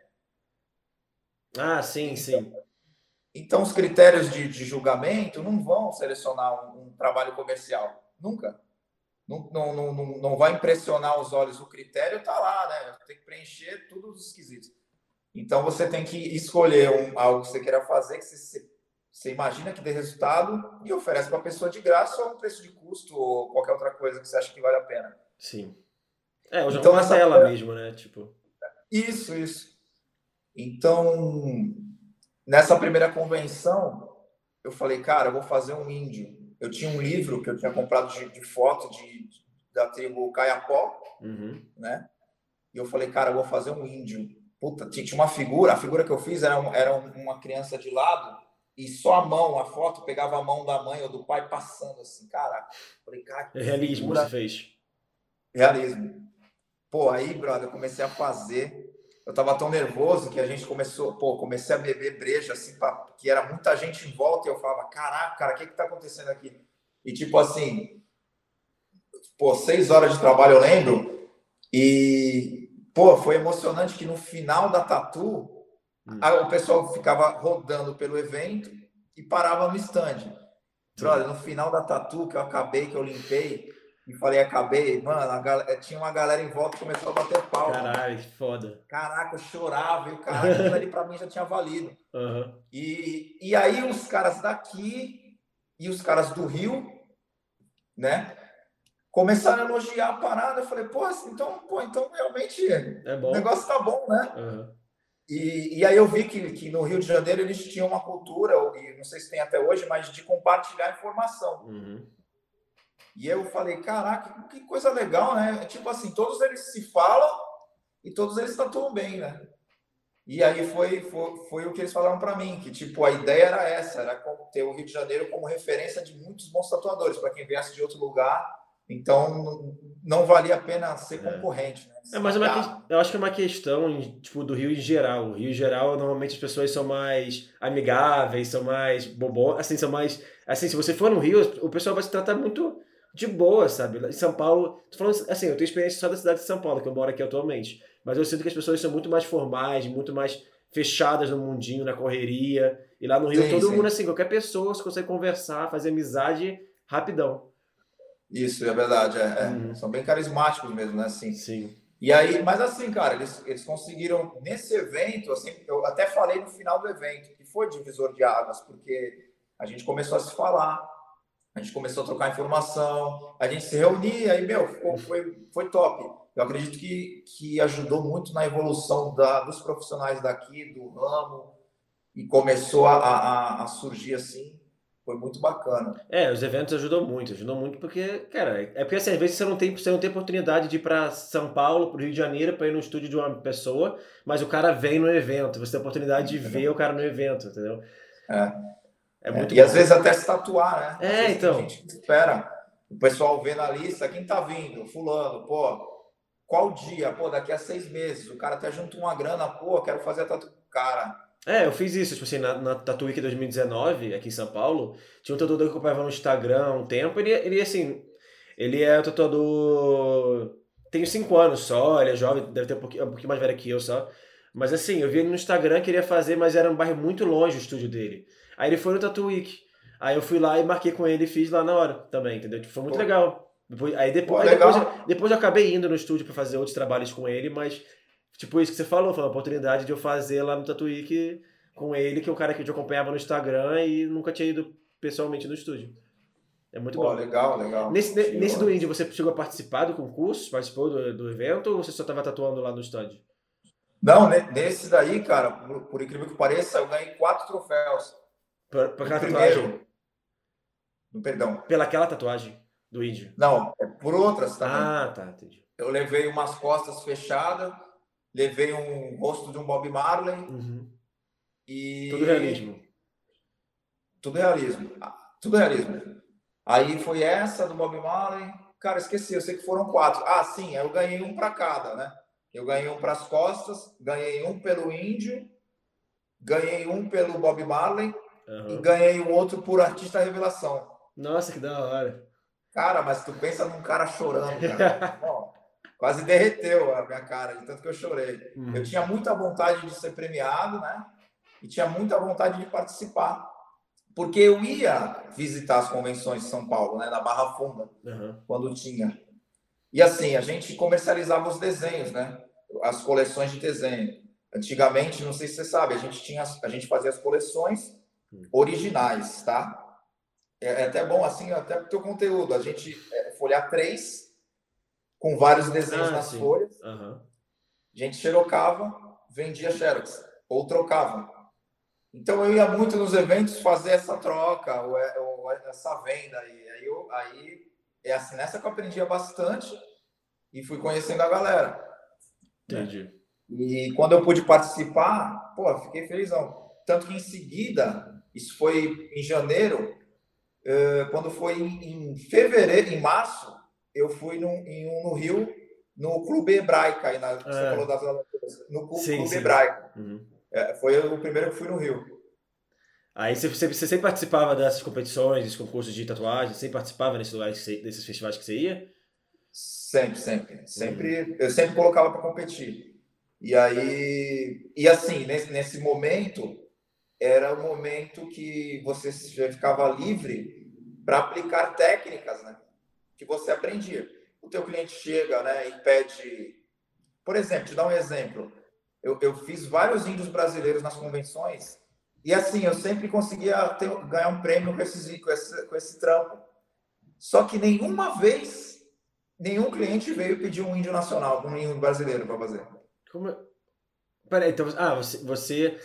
Ah, sim, sim. Então, os critérios de, de julgamento não vão selecionar um, um trabalho comercial. Nunca não, não, não, não vai impressionar os olhos. O critério está lá, né? Tem que preencher todos os esquisitos. Então você tem que escolher um, algo que você queira fazer, que você, você imagina que dê resultado e oferece para a pessoa de graça ou um preço de custo ou qualquer outra coisa que você acha que vale a pena. Sim. É, hoje então, é ela mesmo, né? Tipo... Isso, isso. Então, nessa primeira convenção, eu falei, cara, eu vou fazer um índio eu tinha um livro que eu tinha comprado de, de foto de, da tribo Caiapó, uhum. né? E eu falei, cara, eu vou fazer um índio. Puta, tinha uma figura, a figura que eu fiz era, era uma criança de lado e só a mão, a foto pegava a mão da mãe ou do pai passando assim, cara. Falei, cara, é realismo figura... você fez. Realismo. Pô, aí, brother, eu comecei a fazer. Eu tava tão nervoso que a gente começou, pô, comecei a beber breja, assim, pra, que era muita gente em volta, e eu falava, caraca, cara, o que que tá acontecendo aqui? E tipo assim, pô, seis horas de trabalho eu lembro, e, pô, foi emocionante que no final da tatu, hum. a, o pessoal ficava rodando pelo evento e parava no stand. Brother, no final da tatu que eu acabei, que eu limpei, e falei, acabei, mano, galera, tinha uma galera em volta que começou a bater pau. Caralho, que foda. Caraca, eu chorava, e o cara, aquilo ali pra mim já tinha valido. Uhum. E, e aí os caras daqui e os caras do Rio, né, começaram a elogiar a parada. Eu falei, pô, assim, então, pô, então realmente é o negócio tá bom, né? Uhum. E, e aí eu vi que, que no Rio de Janeiro eles tinham uma cultura, e não sei se tem até hoje, mas de compartilhar informação. Uhum. E eu falei, caraca, que coisa legal, né? Tipo assim, todos eles se falam e todos eles tatuam bem, né? E aí foi, foi, foi o que eles falaram para mim, que tipo, a ideia era essa, era ter o Rio de Janeiro como referência de muitos bons tatuadores, para quem viesse de outro lugar, então não valia a pena ser é. concorrente. Né? É, mas é uma, eu acho que é uma questão tipo, do Rio em geral. O Rio em geral, normalmente as pessoas são mais amigáveis, são mais bobões, assim, são mais... Assim, se você for no Rio, o pessoal vai se tratar muito de boa, sabe? Em São Paulo, tô falando assim, eu tenho experiência só da cidade de São Paulo, que eu moro aqui atualmente, mas eu sinto que as pessoas são muito mais formais, muito mais fechadas no mundinho, na correria. E lá no Rio, sim, todo sim. mundo, assim, qualquer pessoa você consegue conversar, fazer amizade rapidão. Isso, é verdade. É, é. Uhum. São bem carismáticos mesmo, né? Assim. Sim. E aí, mas assim, cara, eles, eles conseguiram nesse evento, assim, eu até falei no final do evento, que foi divisor de águas, porque a gente começou a se falar, a gente começou a trocar informação, a gente se reunia e, meu, ficou, foi, foi top. Eu acredito que, que ajudou muito na evolução da, dos profissionais daqui, do ramo, e começou a, a, a surgir assim foi muito bacana. É, os eventos ajudam muito, ajudam muito porque, cara, é porque assim, às vezes você não tem, você não tem oportunidade de ir para São Paulo, para o Rio de Janeiro, para ir no estúdio de uma pessoa, mas o cara vem no evento, você tem a oportunidade de ver o cara no evento, entendeu? É. É muito é, E bom. às vezes até se tatuar, né? é, então. A gente espera o pessoal vê na lista quem tá vindo, fulano, pô, qual dia? Pô, daqui a seis meses, o cara até junta uma grana, pô, quero fazer a tatu. Cara, é, eu fiz isso, tipo assim, na, na Tattoo Week 2019, aqui em São Paulo, tinha um tatuador que eu acompanhava no Instagram há um tempo, ele, ele assim, ele é um tatuador... tem 5 anos só, ele é jovem, deve ter um pouquinho, um pouquinho mais velho que eu só, mas assim, eu vi ele no Instagram, queria fazer, mas era um bairro muito longe o estúdio dele. Aí ele foi no Tattoo Week, aí eu fui lá e marquei com ele e fiz lá na hora também, entendeu? Tipo, foi muito Pô. legal. Depois, aí depois, Pô, aí depois, depois eu acabei indo no estúdio para fazer outros trabalhos com ele, mas Tipo isso que você falou, foi uma oportunidade de eu fazer lá no Tatuíque com ele, que é o cara que eu acompanhava no Instagram e nunca tinha ido pessoalmente no estúdio. É muito Pô, bom. legal, legal. Nesse, nesse do Indie, você chegou a participar do concurso? Participou do, do evento ou você só estava tatuando lá no estádio? Não, nesse daí, cara, por, por, incrível que pareça, eu ganhei quatro troféus. Por, por aquela primeiro, tatuagem? Perdão. Pela aquela tatuagem do índio? Não, é por outras também. Ah, tá, entendi. Eu levei umas costas fechadas levei um rosto de um Bob Marley. Uhum. E... Tudo realismo. Tudo realismo. Ah, tudo realismo. Aí foi essa do Bob Marley. Cara, esqueci, eu sei que foram quatro. Ah, sim, eu ganhei um para cada, né? Eu ganhei um para as costas, ganhei um pelo índio, ganhei um pelo Bob Marley uhum. e ganhei um outro por artista revelação. Nossa, que da hora. Cara, mas tu pensa num cara chorando, cara. quase derreteu a minha cara, de tanto que eu chorei. Uhum. Eu tinha muita vontade de ser premiado, né? E tinha muita vontade de participar. Porque eu ia visitar as convenções de São Paulo, né? Na Barra Funda, uhum. quando tinha. E assim, a gente comercializava os desenhos, né? As coleções de desenho. Antigamente, não sei se você sabe, a gente tinha, a gente fazia as coleções uhum. originais, tá? É, é, até bom assim, até pro teu conteúdo. A gente é, folhar três com vários desenhos ah, nas sim. folhas. Uhum. A gente xerocava, vendia xerox, ou trocava. Então eu ia muito nos eventos fazer essa troca, ou, é, ou essa venda. E aí, eu, aí é assim, nessa que eu aprendia bastante e fui conhecendo a galera. Entendi. E quando eu pude participar, pô, fiquei felizão. Tanto que em seguida, isso foi em janeiro, eh, quando foi em fevereiro, em março, eu fui num, em um no Rio, no Clube Hebraica, aí na, é. você falou das no Clube, sim, Clube Hebraica. Uhum. É, foi o primeiro que fui no Rio. Aí você, você, você, sempre participava dessas competições, desses concursos de tatuagem, sempre participava nesses lugares, você, desses festivais que você ia? Sempre, sempre. sempre uhum. Eu sempre colocava para competir. E aí, e assim, nesse, nesse momento, era o momento que você ficava livre para aplicar técnicas, né? Que você aprendia. O teu cliente chega né, e pede... Por exemplo, te dar um exemplo. Eu, eu fiz vários índios brasileiros nas convenções e assim, eu sempre conseguia ter, ganhar um prêmio com, esses, com, esse, com esse trampo. Só que nenhuma vez, nenhum cliente veio pedir um índio nacional, um índio brasileiro para fazer. Como... É? Peraí, então, ah, você, você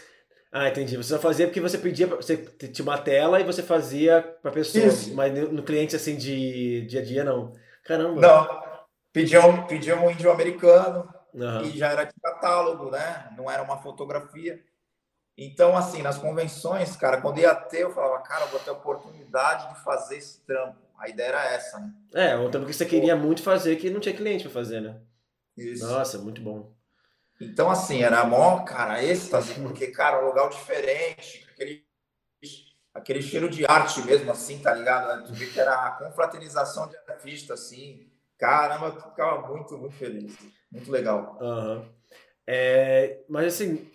ah, entendi. Você só fazia porque você pedia, você tinha uma tela e você fazia para pessoa, Isso. mas no cliente assim de dia a dia não. Caramba. Não. Pediam, pediam um índio americano uhum. e já era de catálogo, né? Não era uma fotografia. Então, assim, nas convenções, cara, quando ia ter, eu falava, cara, eu vou ter a oportunidade de fazer esse trampo. A ideia era essa, né? É, ou também que você queria muito fazer que não tinha cliente para fazer, né? Isso. Nossa, muito bom. Então, assim, era mó, cara, êxtase, porque, cara, um lugar diferente, aquele, aquele cheiro de arte mesmo, assim, tá ligado? Tu vê que era a confraternização de artista, assim. Caramba, tu ficava muito, muito feliz. Muito legal. Uhum. É, mas, assim,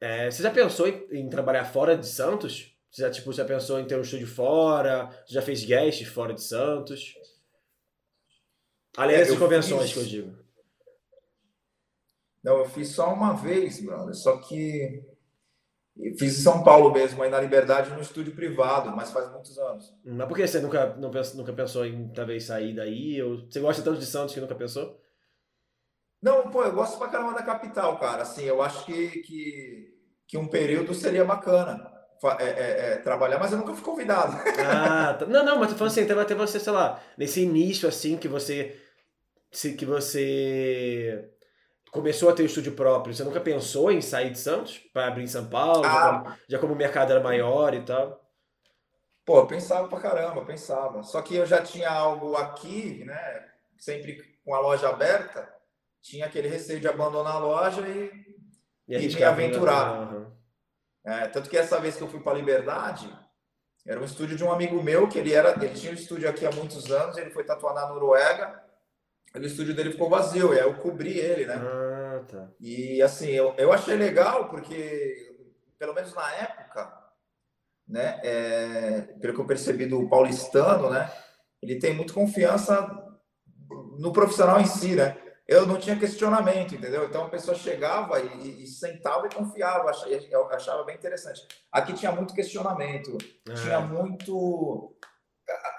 é, você já pensou em, em, trabalhar fora de Santos? Você já, tipo, já pensou em ter um estúdio fora? Você já fez guests fora de Santos? Além é, convenções fiz... que eu digo. Não, eu fiz só uma vez, brother. Só que fiz em São Paulo mesmo, aí na Liberdade, no estúdio privado, mas faz muitos anos. Mas por que você nunca, não pensou, nunca pensou em talvez sair daí? Ou você gosta tanto de Santos que nunca pensou? Não, pô, eu gosto pra caramba da capital, cara. Assim, eu acho que, que, que um período seria bacana. É, é, é, trabalhar, mas eu nunca fui convidado. Ah, tá. não, não, mas tô falando assim, até você, sei lá, nesse início assim que você que você começou a ter o estúdio próprio, você nunca pensou em sair de Santos para abrir em São Paulo, ah, já, como, já, como, o mercado era maior e tal? Pô, eu pensava pra caramba, pensava. Só que eu já tinha algo aqui, né? Sempre com a loja aberta, tinha aquele receio de abandonar a loja e, e, e me aventurar. Uhum. É, tanto que essa vez que eu fui para Liberdade, era um estúdio de um amigo meu, que ele era, ele tinha um estúdio aqui há muitos anos, ele foi tatuar na Noruega, o estúdio dele ficou vazio, e aí eu cobri ele, né? Ah, tá. E assim, eu, eu achei legal, porque, pelo menos na época, né, é, pelo que eu percebi do paulistano, né, ele tem muita confiança no profissional em si, né? eu não tinha questionamento, entendeu? Então a pessoa chegava e, e sentava e confiava, eu achava bem interessante. Aqui tinha muito questionamento, é. tinha muito.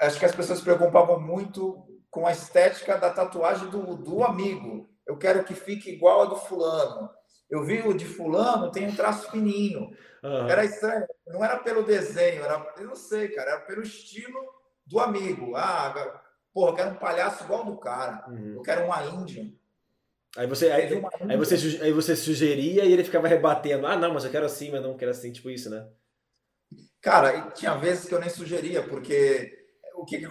Acho que as pessoas se preocupavam muito com a estética da tatuagem do, do amigo. Eu quero que fique igual a do fulano. Eu vi o de fulano, tem um traço fininho. Uhum. Era estranho. Não era pelo desenho, era, eu não sei, cara, era pelo estilo do amigo. Ah, porra, eu quero um palhaço igual do cara. Uhum. Eu quero uma índia. Aí você, aí, aí, você, aí você sugeria e ele ficava rebatendo. Ah, não, mas eu quero assim, mas não quero assim, tipo isso, né? Cara, tinha vezes que eu nem sugeria, porque o que, que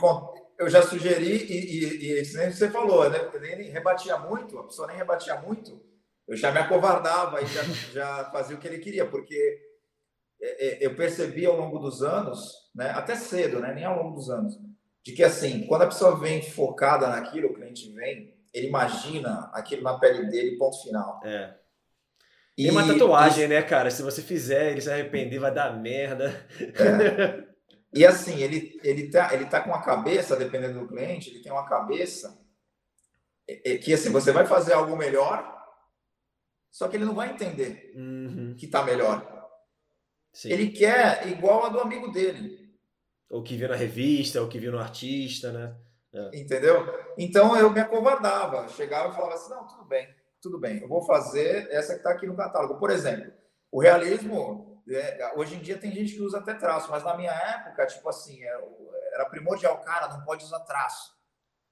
eu já sugeri e, e, e nem você falou, né? Eu nem rebatia muito, a pessoa nem rebatia muito, eu já me acovardava e já, já fazia o que ele queria, porque é, é, eu percebi ao longo dos anos, né? Até cedo, né? Nem ao longo dos anos, de que assim, quando a pessoa vem focada naquilo, o cliente vem ele imagina aquilo na pele dele, ponto final. É. E, Tem uma tatuagem, e, né, cara? Se você fizer, ele se arrepender, vai dar merda. É. E assim, ele, ele, tá, ele tá com a cabeça, dependendo do cliente, ele tem uma cabeça é, é, que assim, você vai fazer algo melhor, só que ele não vai entender uhum. que tá melhor. Sim. Ele quer igual a do amigo dele. Ou que viu na revista, ou que viu no artista, né? É. Entendeu? Então eu me acovardava, chegava e falava assim: não, tudo bem, tudo bem, eu vou fazer essa que está aqui no catálogo. Por exemplo, o realismo, é, hoje em dia tem gente que usa até traço, mas na minha época, tipo assim, era, é, era primordial, cara, não pode usar traço,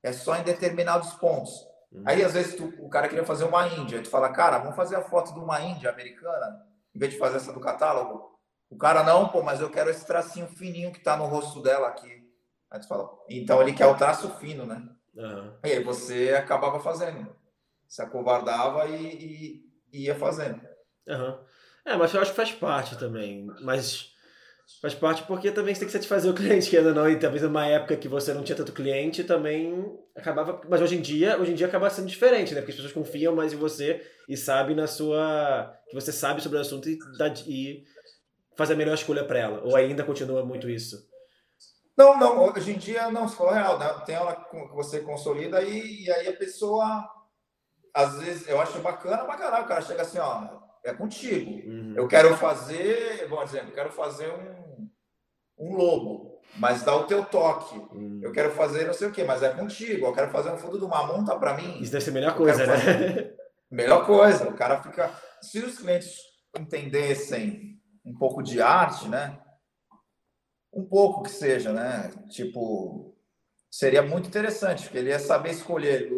é só em determinados pontos. Uhum. Aí às vezes tu, o cara queria fazer uma Índia, tu fala, cara, vamos fazer a foto de uma Índia americana, em vez de fazer essa do catálogo. O cara, não, pô, mas eu quero esse tracinho fininho que está no rosto dela aqui. Aí tu fala, então ele quer o traço fino, né? Uhum. E aí você acabava fazendo. Se acovardava e, e ia fazendo. Uhum. É, mas eu acho que faz parte também. Mas faz parte porque também você tem que satisfazer o cliente, que ainda não. E talvez numa época que você não tinha tanto cliente, também acabava. Mas hoje em dia, hoje em dia acaba sendo diferente, né? Porque as pessoas confiam mais em você e sabem na sua. que você sabe sobre o assunto e, e faz a melhor escolha para ela. Ou ainda continua muito isso? Não, não, hoje em dia não, for real, né? tem ela que você consolida e, e aí a pessoa, às vezes, eu acho bacana pra caralho, o cara chega assim, ó, é contigo. Uhum. Eu quero fazer, bom exemplo, eu quero fazer um, um lobo, mas dá o teu toque. Uhum. Eu quero fazer não sei o que, mas é contigo. Eu quero fazer um fundo do mamão, tá pra mim. Isso deve ser a melhor coisa, né? Fazer... melhor coisa. O cara fica. Se os clientes entendessem um pouco de arte, né? um pouco que seja, né? Tipo, seria muito interessante, porque ele ia saber escolher.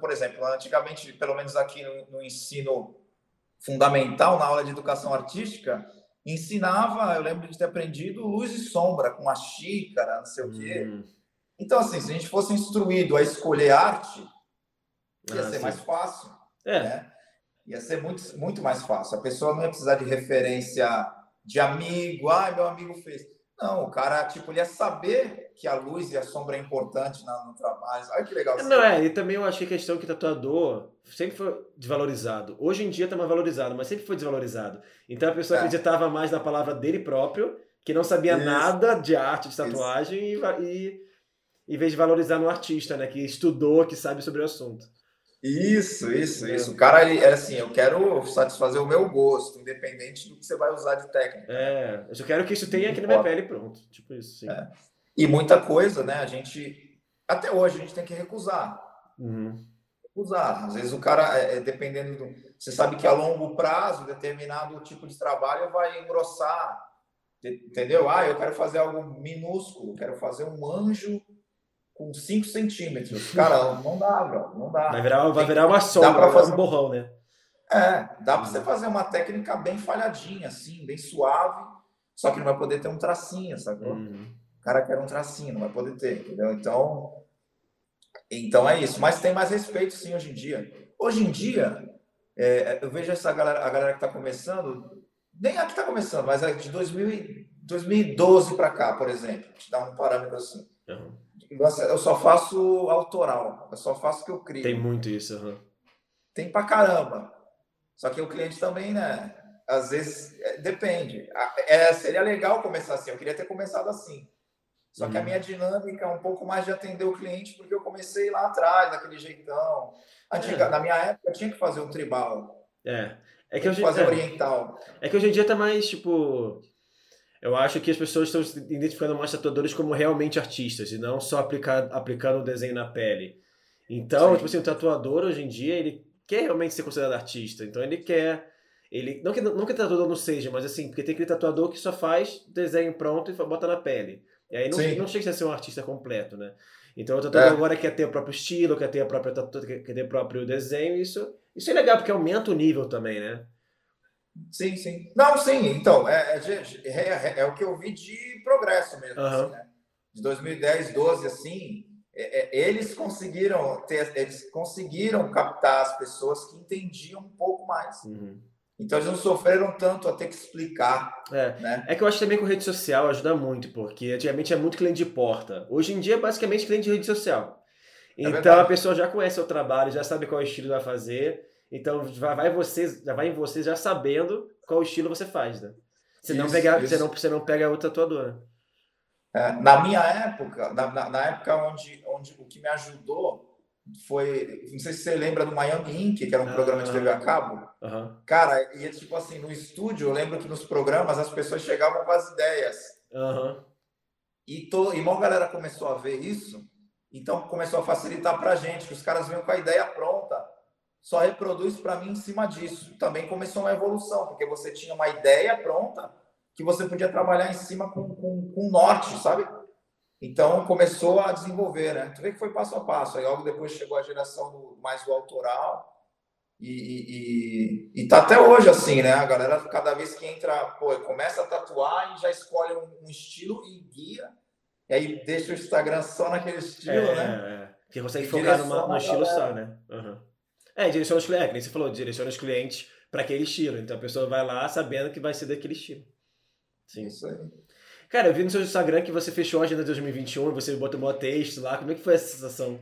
Por exemplo, antigamente, pelo menos aqui no, no ensino fundamental, na aula de educação artística, ensinava, eu lembro de ter aprendido luz e sombra com a xícara, não sei o quê. Hum. Então, assim, se a gente fosse instruído a escolher arte, ia ah, ser sim. mais fácil. É. Né? Ia ser muito, muito mais fácil. A pessoa não ia precisar de referência de amigo, ah, meu amigo fez. Não, o cara, tipo, ele ia saber que a luz e a sombra é importante no trabalho. Olha que legal. Não, é, e também eu achei questão que tatuador sempre foi desvalorizado. Hoje em dia tá mais valorizado, mas sempre foi desvalorizado. Então a pessoa é. acreditava mais na palavra dele próprio, que não sabia Isso. nada de arte, de tatuagem, e, e em vez de valorizar no artista, né, que estudou, que sabe sobre o assunto. Isso, isso, isso. O cara, ele, é assim, eu quero satisfazer o meu gosto, independente do que você vai usar de técnica. É, eu só quero que isso tenha aqui na minha pele pronto. Tipo isso, sim. É. E muita coisa, né? A gente, até hoje, a gente tem que recusar. Uhum. Recusar. Às vezes o cara, é, é, dependendo do... Você sabe que a longo prazo, determinado tipo de trabalho vai engrossar. Entendeu? Ah, eu quero fazer algo minúsculo, quero fazer um anjo com 5 centímetros. Cara, não dá, bro, não dá. Vai virar, vai virar uma sombra, dá fazer um borrão, né? É, dá para você fazer uma técnica bem falhadinha, assim, bem suave, só que não vai poder ter um tracinho, sacou? Uhum. O cara quer um tracinho, não vai poder ter, entendeu? Então, então é isso. Mas tem mais respeito, sim, hoje em dia. Hoje em dia, é, eu vejo essa galera, a galera que está começando, nem a que está começando, mas é de 2000, 2012 para cá, por exemplo, te dá um parâmetro assim. Uhum. Eu só faço autoral, eu só faço o que eu crio. Tem muito isso, uhum. Tem pra caramba. Só que o cliente também, né? Às vezes é, depende. É, seria legal começar assim. Eu queria ter começado assim. Só que a uhum. minha dinâmica é um pouco mais de atender o cliente, porque eu comecei lá atrás, daquele jeitão. Antiga, é. Na minha época, eu tinha que fazer um tribal. É. É que hoje, fazer é. oriental. É que hoje em dia tá mais, tipo eu acho que as pessoas estão identificando mais tatuadores como realmente artistas e não só aplicar, aplicando o desenho na pele. Então, Sim. tipo assim, o tatuador hoje em dia, ele quer realmente ser considerado artista. Então ele quer. Ele, não, que, não que o tatuador não seja, mas assim, porque tem aquele tatuador que só faz desenho pronto e bota na pele. E aí não, não chega a ser um artista completo, né? Então o tatuador é. agora quer ter o próprio estilo, quer ter a própria quer ter o próprio desenho. Isso, isso é legal, porque aumenta o nível também, né? Sim, sim. Não, sim, então, é, é, é, é o que eu vi de progresso mesmo. Uhum. Assim, né? De 2010, 12, assim, eles conseguiram ter, eles conseguiram captar as pessoas que entendiam um pouco mais. Uhum. Então eles não sofreram tanto a ter que explicar. É. Né? é que eu acho também que a rede social ajuda muito, porque antigamente é muito cliente de porta. Hoje em dia é basicamente cliente de rede social. então a pessoa já conhece o trabalho, já sabe qual estilo vai fazer. Então vai você, já vai em você já sabendo qual estilo você faz, né? Você isso, não pega, isso. você não, você não pega outra tatuadora. É, na minha época, na, na, na, época onde, onde o que me ajudou foi, não sei se você lembra do Miami Inc, que era um programa de TV a cabo. Uhum. Cara, e tipo assim, no estúdio, eu lembro que nos programas as pessoas chegavam com as ideias. Uhum. E, to, e uma galera começou a ver isso, então começou a facilitar pra gente, que os caras vinham com a ideia pronta só reproduz para mim em cima disso. Também começou uma evolução, porque você tinha uma ideia pronta que você podia trabalhar em cima com, com, com norte, sabe? Então começou a desenvolver, né? Tu vê que foi passo a passo. Aí logo depois chegou a geração do, mais do autoral. E, e, e, tá até hoje assim, né? A galera, cada vez que entra, pô, começa a tatuar e já escolhe um, um estilo e guia. E aí deixa o Instagram só naquele estilo, é, né? É, que consegue focar numa, no estilo só, né? Uhum. É, direciona os clientes, é, você falou, direciona os clientes para aquele estilo. Então a pessoa vai lá sabendo que vai ser daquele estilo. Sim. Isso aí. Cara, eu vi no seu Instagram que você fechou a agenda de 2021 e você botou um texto lá. Como é que foi essa sensação?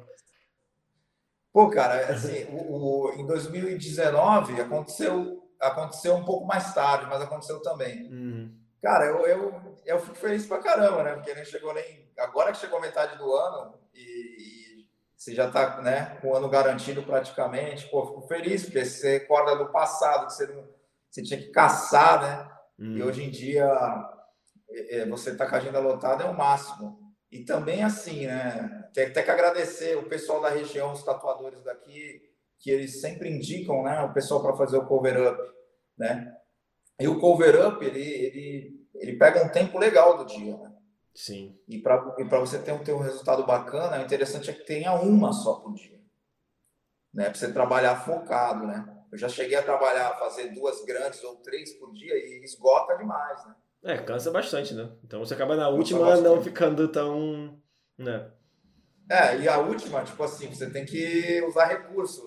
Pô, cara, assim, o, o, em 2019 aconteceu, aconteceu um pouco mais tarde, mas aconteceu também. Uhum. Cara, eu, eu, eu fico feliz pra caramba, né? Porque nem chegou nem. Agora que chegou metade do ano e, você já está né, com o ano garantido praticamente. Pô, fico feliz, porque você recorda do passado, que você, não, você tinha que caçar, né? Hum. E hoje em dia é, é você está com a agenda lotada é o máximo. E também assim, né? Tem até que agradecer o pessoal da região, os tatuadores daqui, que eles sempre indicam, né? O pessoal para fazer o cover up, né? E o cover up, ele, ele, ele pega um tempo legal do dia, né? Sim. E para e você ter um, ter um resultado bacana, o interessante é que tenha uma só por dia. Né? Para você trabalhar focado, né? Eu já cheguei a trabalhar, fazer duas grandes ou três por dia e esgota demais, né? É, cansa bastante, né? Então você acaba na última não ficando tão. Né? É, e a última, tipo assim, você tem que usar recurso.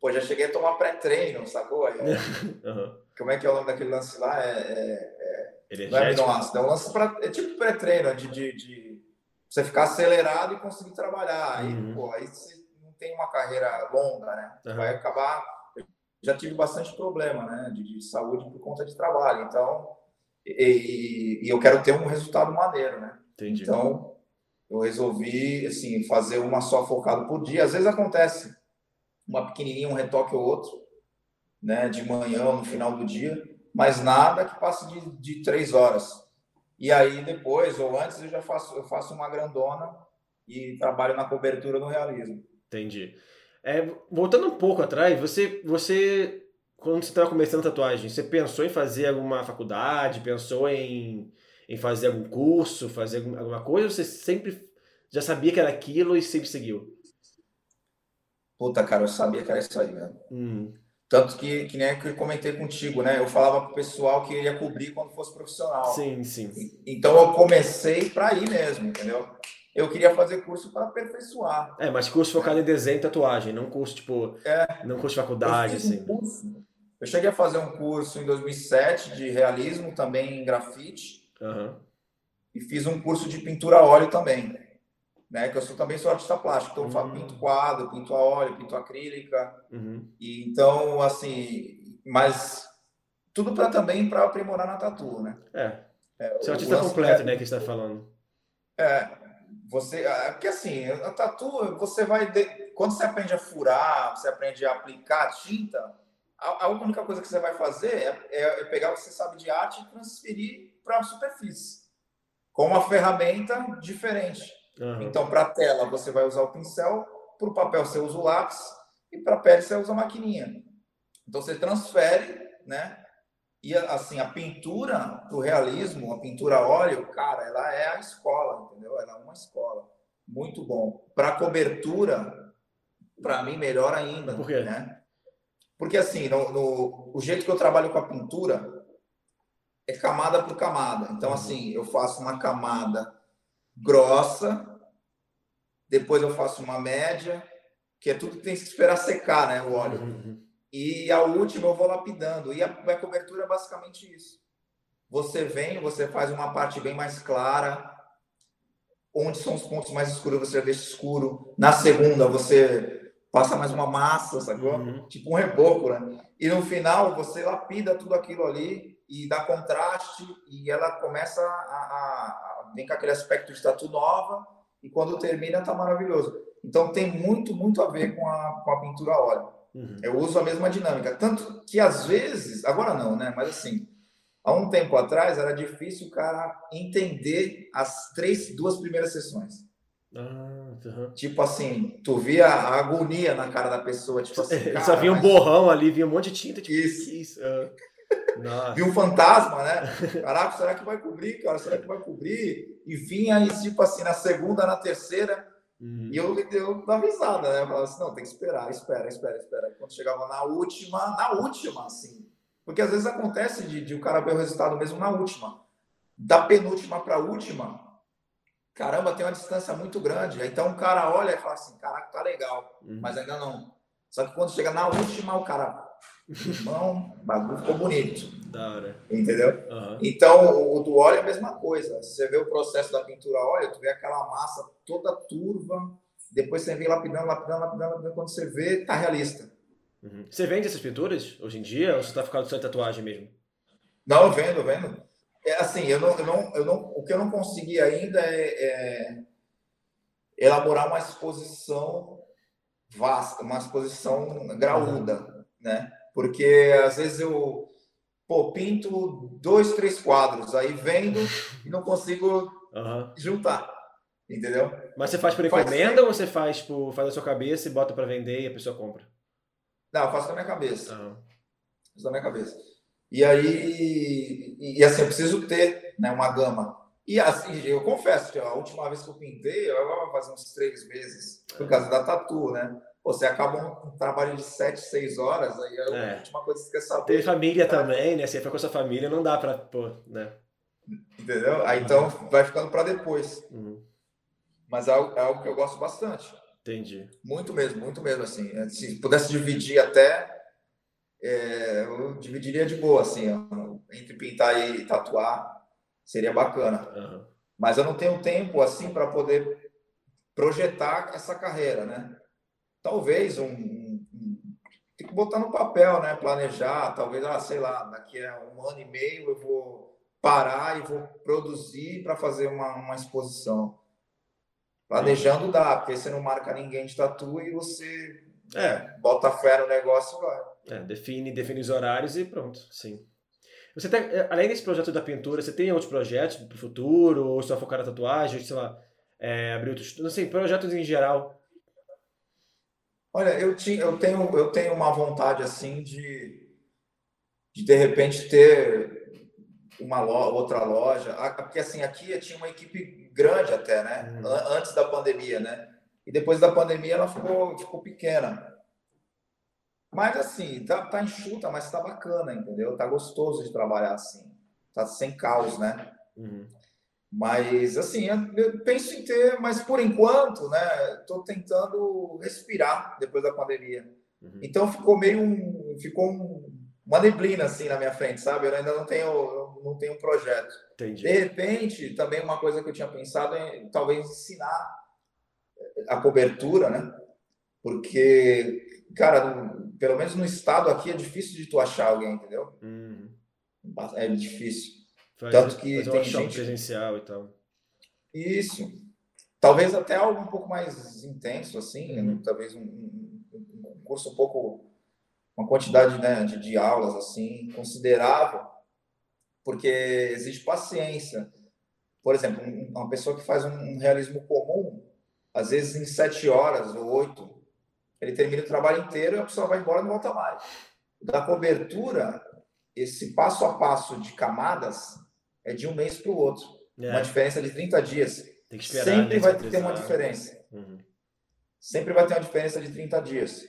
Pô, já cheguei a tomar pré-treino, sacou? Aí, uhum. Como é que é o nome daquele lance lá? É, é, é não é aminoácido, é um lance pra, é tipo pré-treino, é de, de, de, você ficar acelerado e conseguir trabalhar. Aí, uhum. pô, aí você não tem uma carreira longa, né? Uhum. Vai acabar. Eu já tive bastante problema, né? De, de saúde por conta de trabalho. Então, e, e, eu quero ter um resultado maneiro, né? Entendi. Então, eu resolvi, assim, fazer uma só focado por dia. Às vezes acontece uma pequenininha, um retoque ou outro, né, de manhã ou no final do dia, mas nada que passe de, de três horas. E aí depois ou antes eu já faço, eu faço uma grandona e trabalho na cobertura no realismo. Entendi. É, voltando um pouco atrás, você, você quando você estava começando tatuagem, você pensou em fazer alguma faculdade, pensou em, em fazer algum curso, fazer alguma coisa, ou você sempre já sabia que era aquilo e sempre seguiu? Puta, cara, eu sabia que era isso aí, né? Hum. Tanto que, que nem que eu comentei contigo, né? Eu falava pro pessoal que ia cobrir quando fosse profissional. Sim, sim. Então eu comecei para ir mesmo, entendeu? Eu queria fazer curso para aperfeiçoar. É, mas curso focado em desenho e tatuagem, não curso tipo. É, não curso de faculdade, eu assim. Um curso, eu cheguei a fazer um curso em 2007 de realismo, também em grafite. Uhum. E fiz um curso de pintura a óleo também né? Que eu sou, também sou artista plástico, então uhum. pinto quadro, pinto a óleo, pinto acrílica. Uhum. E, então, assim, mas tudo para também para aprimorar na tatu, né? É. é você é um artista completo, é, né, que está falando. É, você, é, porque assim, a tatu, você vai de, quando você aprende a furar, você aprende a aplicar tinta, a, a única coisa que você vai fazer é, é, é pegar o que você sabe de arte e transferir para a superfície com uma ferramenta diferente. Uhum. Então, para a tela, você vai usar o pincel, para o papel, você usa o lápis, e para a pele, você usa a maquininha. Então, você transfere, né? E, assim, a pintura para o realismo, a pintura a óleo, cara, ela é a escola, entendeu? Ela é uma escola. Muito bom. Para cobertura, para mim, melhor ainda. Por quê? Né? Porque, assim, no, no, o jeito que eu trabalho com a pintura é camada por camada. Então, uhum. assim, eu faço uma camada grossa, depois eu faço uma média, que é tudo que tem que esperar secar, né, o óleo. Uhum. E a última eu vou lapidando. E a, a cobertura é basicamente isso. Você vem, você faz uma parte bem mais clara, onde são os pontos mais escuros, você deixa escuro. Na segunda, você passa mais uma massa, sacou? Uhum. Tipo um reboco, né? E no final, você lapida tudo aquilo ali e dá contraste e ela começa a, a vem com aquele aspecto de tatu nova e quando termina tá maravilhoso. Então tem muito, muito a ver com a, com a pintura a óleo. Uhum. Eu uso a mesma dinâmica. Tanto que às vezes, agora não, né? Mas assim, há um tempo atrás era difícil o cara entender as três, duas primeiras sessões. Ah, uhum. Tipo assim, tu via a agonia na cara da pessoa, tipo assim. Cara, só via um borrão ali, via um monte de tinta, tipo, isso. isso? Vi um fantasma, né? Caraca, será que vai cobrir, cara? Será que vai cobrir? E vinha aí, tipo assim, na segunda, na terceira, uhum. e eu, eu dava risada, né? Eu falava assim, não, tem que esperar, espera, espera, espera. E quando chegava na última, na última, assim. Porque às vezes acontece de, de o cara ver o resultado mesmo na última. Da penúltima para a última, caramba, tem uma distância muito grande. Então o cara olha e fala assim, caraca, tá legal, uhum. mas ainda não. Só que quando chega na última, o cara Irmão, o bagulho ficou bonito. Da hora. Entendeu? Uhum. Então, o do óleo é a mesma coisa. Você vê o processo da pintura óleo, tu vê aquela massa toda turva, depois você vem lapidando, lapidando, lapidando, lapidando quando você vê, tá realista. Uhum. Você vende essas pinturas hoje em dia ou você tá ficando só em tatuagem mesmo? Não, eu vendo, vendo. É assim, eu não, eu não, eu não, o que eu não consegui ainda é, é elaborar uma exposição vasta, uma exposição graúda, né? Porque às vezes eu pô, pinto dois, três quadros, aí vendo e não consigo uhum. juntar. Entendeu? Mas você faz por encomenda faz... ou você faz por faz a sua cabeça e bota para vender e a pessoa compra? Não, eu faço da minha cabeça. Uhum. Faço da minha cabeça. E aí, e, assim, eu preciso ter né, uma gama. E assim, eu confesso que a última vez que eu pintei, eu vou fazer uns três meses, por causa da tatu, né? você acaba um trabalho de 7, 6 horas, aí é a é. última coisa que você quer saber. Tem família também, né? Se for com a sua família, não dá pra, pô, né? Entendeu? Aí então vai ficando para depois. Uhum. Mas é algo, é algo, que eu gosto bastante. Entendi. Muito mesmo, muito mesmo, assim. É, se pudesse dividir até, é, eu dividiria de boa, assim, ó, entre pintar e tatuar, seria bacana. Uhum. Mas eu não tenho tempo, assim, para poder projetar essa carreira, né? talvez um, um, tem que botar no papel, né? Planejar, talvez, ah, sei lá, daqui a um ano e meio eu vou parar e vou produzir para fazer uma, uma exposição. Planejando dá, porque você não marca ninguém de tatu e você É. Bota fé no negócio e vai. É, define, define os horários e pronto, sim. Você tem, é, além desse projeto da pintura, você tem outros projetos para o futuro? Ou só focar na tatuagem? Ou, sei lá, é, abrir outros... Não sei, projetos em geral. Olha, eu, tinha, eu, tenho, eu tenho uma vontade, assim, de, de, de repente, ter uma loja, outra loja. Porque, assim, aqui tinha uma equipe grande até, né? Hum. Antes da pandemia, né? E depois da pandemia ela ficou, ficou pequena. Mas assim, tá, tá enxuta, mas tá bacana, entendeu? Tá gostoso de trabalhar assim. Tá sem caos, né? Uhum. Mas assim, eu penso em ter, mas por enquanto, né? Tô tentando respirar depois da pandemia. Uhum. Então ficou meio um, ficou um, uma neblina assim na minha frente, sabe? Eu ainda não tenho, não tenho um projeto. Entendi. De repente, também uma coisa que eu tinha pensado é talvez ensinar a cobertura, né? Porque, cara, pelo menos no estado aqui é difícil de tu achar alguém, entendeu? Uhum. É difícil. Faz, Tanto que tem gente presencial e tal. Isso. Talvez até algo um pouco mais intenso, assim, uhum. talvez um, um, um, curso um pouco, uma quantidade né, de, de aulas assim considerável, porque exige paciência. Por exemplo, uma pessoa que faz um realismo comum, às vezes em sete horas ou oito, ele termina o trabalho inteiro e a pessoa vai embora e não volta mais. Da cobertura, esse passo a passo de camadas é de um mês para o outro. É. Uma diferença de 30 dias. Tem que esperar, Sempre vai ter uma diferença. Uhum. Sempre vai ter uma diferença de 30 dias.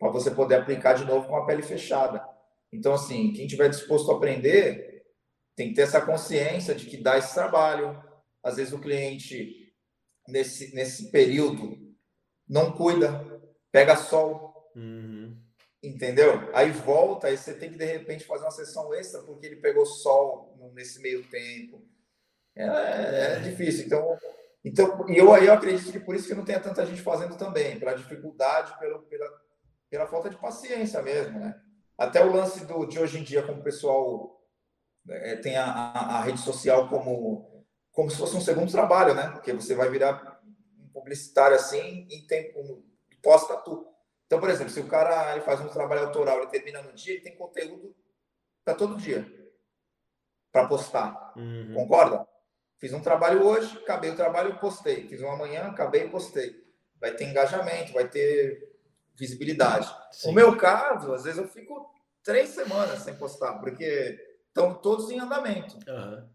Para você poder aplicar de novo com a pele fechada. Então, assim, quem tiver disposto a aprender, tem que ter essa consciência de que dá esse trabalho. Às vezes o cliente, nesse, nesse período, não cuida, pega sol. Uhum. Entendeu? Aí volta, aí você tem que de repente fazer uma sessão extra porque ele pegou sol nesse meio tempo. É, é, difícil. Então, então, e eu aí eu acredito que por isso que não tenha tanta gente fazendo também, pela dificuldade, pela, pela, pela falta de paciência mesmo, né? Até o lance do, de hoje em dia, como o pessoal é, tem a, a, a, rede social como, como se fosse um segundo trabalho, né? Porque você vai virar um publicitário assim em tempo pós-tatu. Então, por exemplo, se o cara ele faz um trabalho autoral, ele termina no dia, ele tem conteúdo para todo dia para postar. Uhum. Concorda? Fiz um trabalho hoje, acabei o trabalho, postei. Fiz um amanhã, acabei, postei. Vai ter engajamento, vai ter visibilidade. Sim. No meu caso, às vezes eu fico três semanas sem postar, porque estão todos em andamento. Uhum.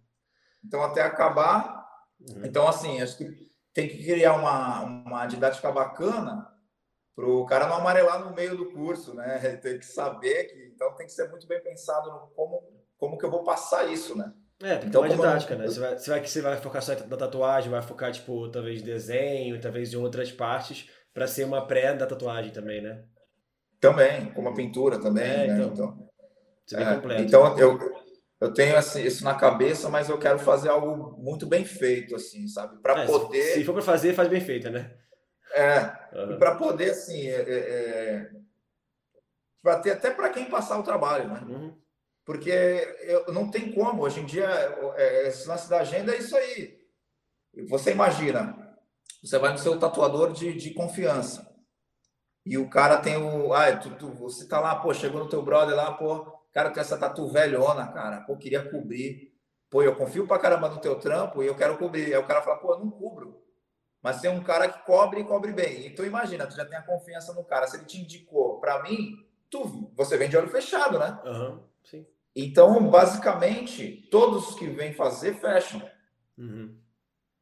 Então, até acabar. Uhum. Então, assim, acho que tem que criar uma, uma didática bacana para o cara não amarelar no meio do curso, né? Tem que saber que então tem que ser muito bem pensado no como como que eu vou passar isso, né? É, tem que então, ter uma didática, eu... né? Você vai, você vai, você vai focar só na tatuagem, vai focar, tipo, talvez desenho, talvez em outras partes, para ser uma pré da tatuagem também, né? Também, como a pintura também, é, né? Então, então, você é, completo. Então, eu, eu tenho assim, isso na cabeça, mas eu quero fazer algo muito bem feito, assim, sabe? Para é, poder... Se for para fazer, faz bem feito, né? É, uhum. para poder, assim, é, é, é para ter até para quem passar o trabalho, né? Uhum. Porque eu, não tem como, hoje em dia, é, esse lance da agenda é isso aí. Você imagina, você vai no seu tatuador de, de confiança, e o cara tem o. Ah, tu, tu, você tá lá, pô, chegou no teu brother lá, pô, cara tem essa tatu velhona, cara, pô, queria cobrir. Pô, eu confio pra caramba no teu trampo e eu quero cobrir. Aí o cara fala, pô, eu não cubro. Mas tem um cara que cobre e cobre bem. Então imagina, tu já tem a confiança no cara. Se ele te indicou para mim, tu, você vem de olho fechado, né? Uhum, sim. Então, basicamente, todos que vêm fazer fecham. Uhum.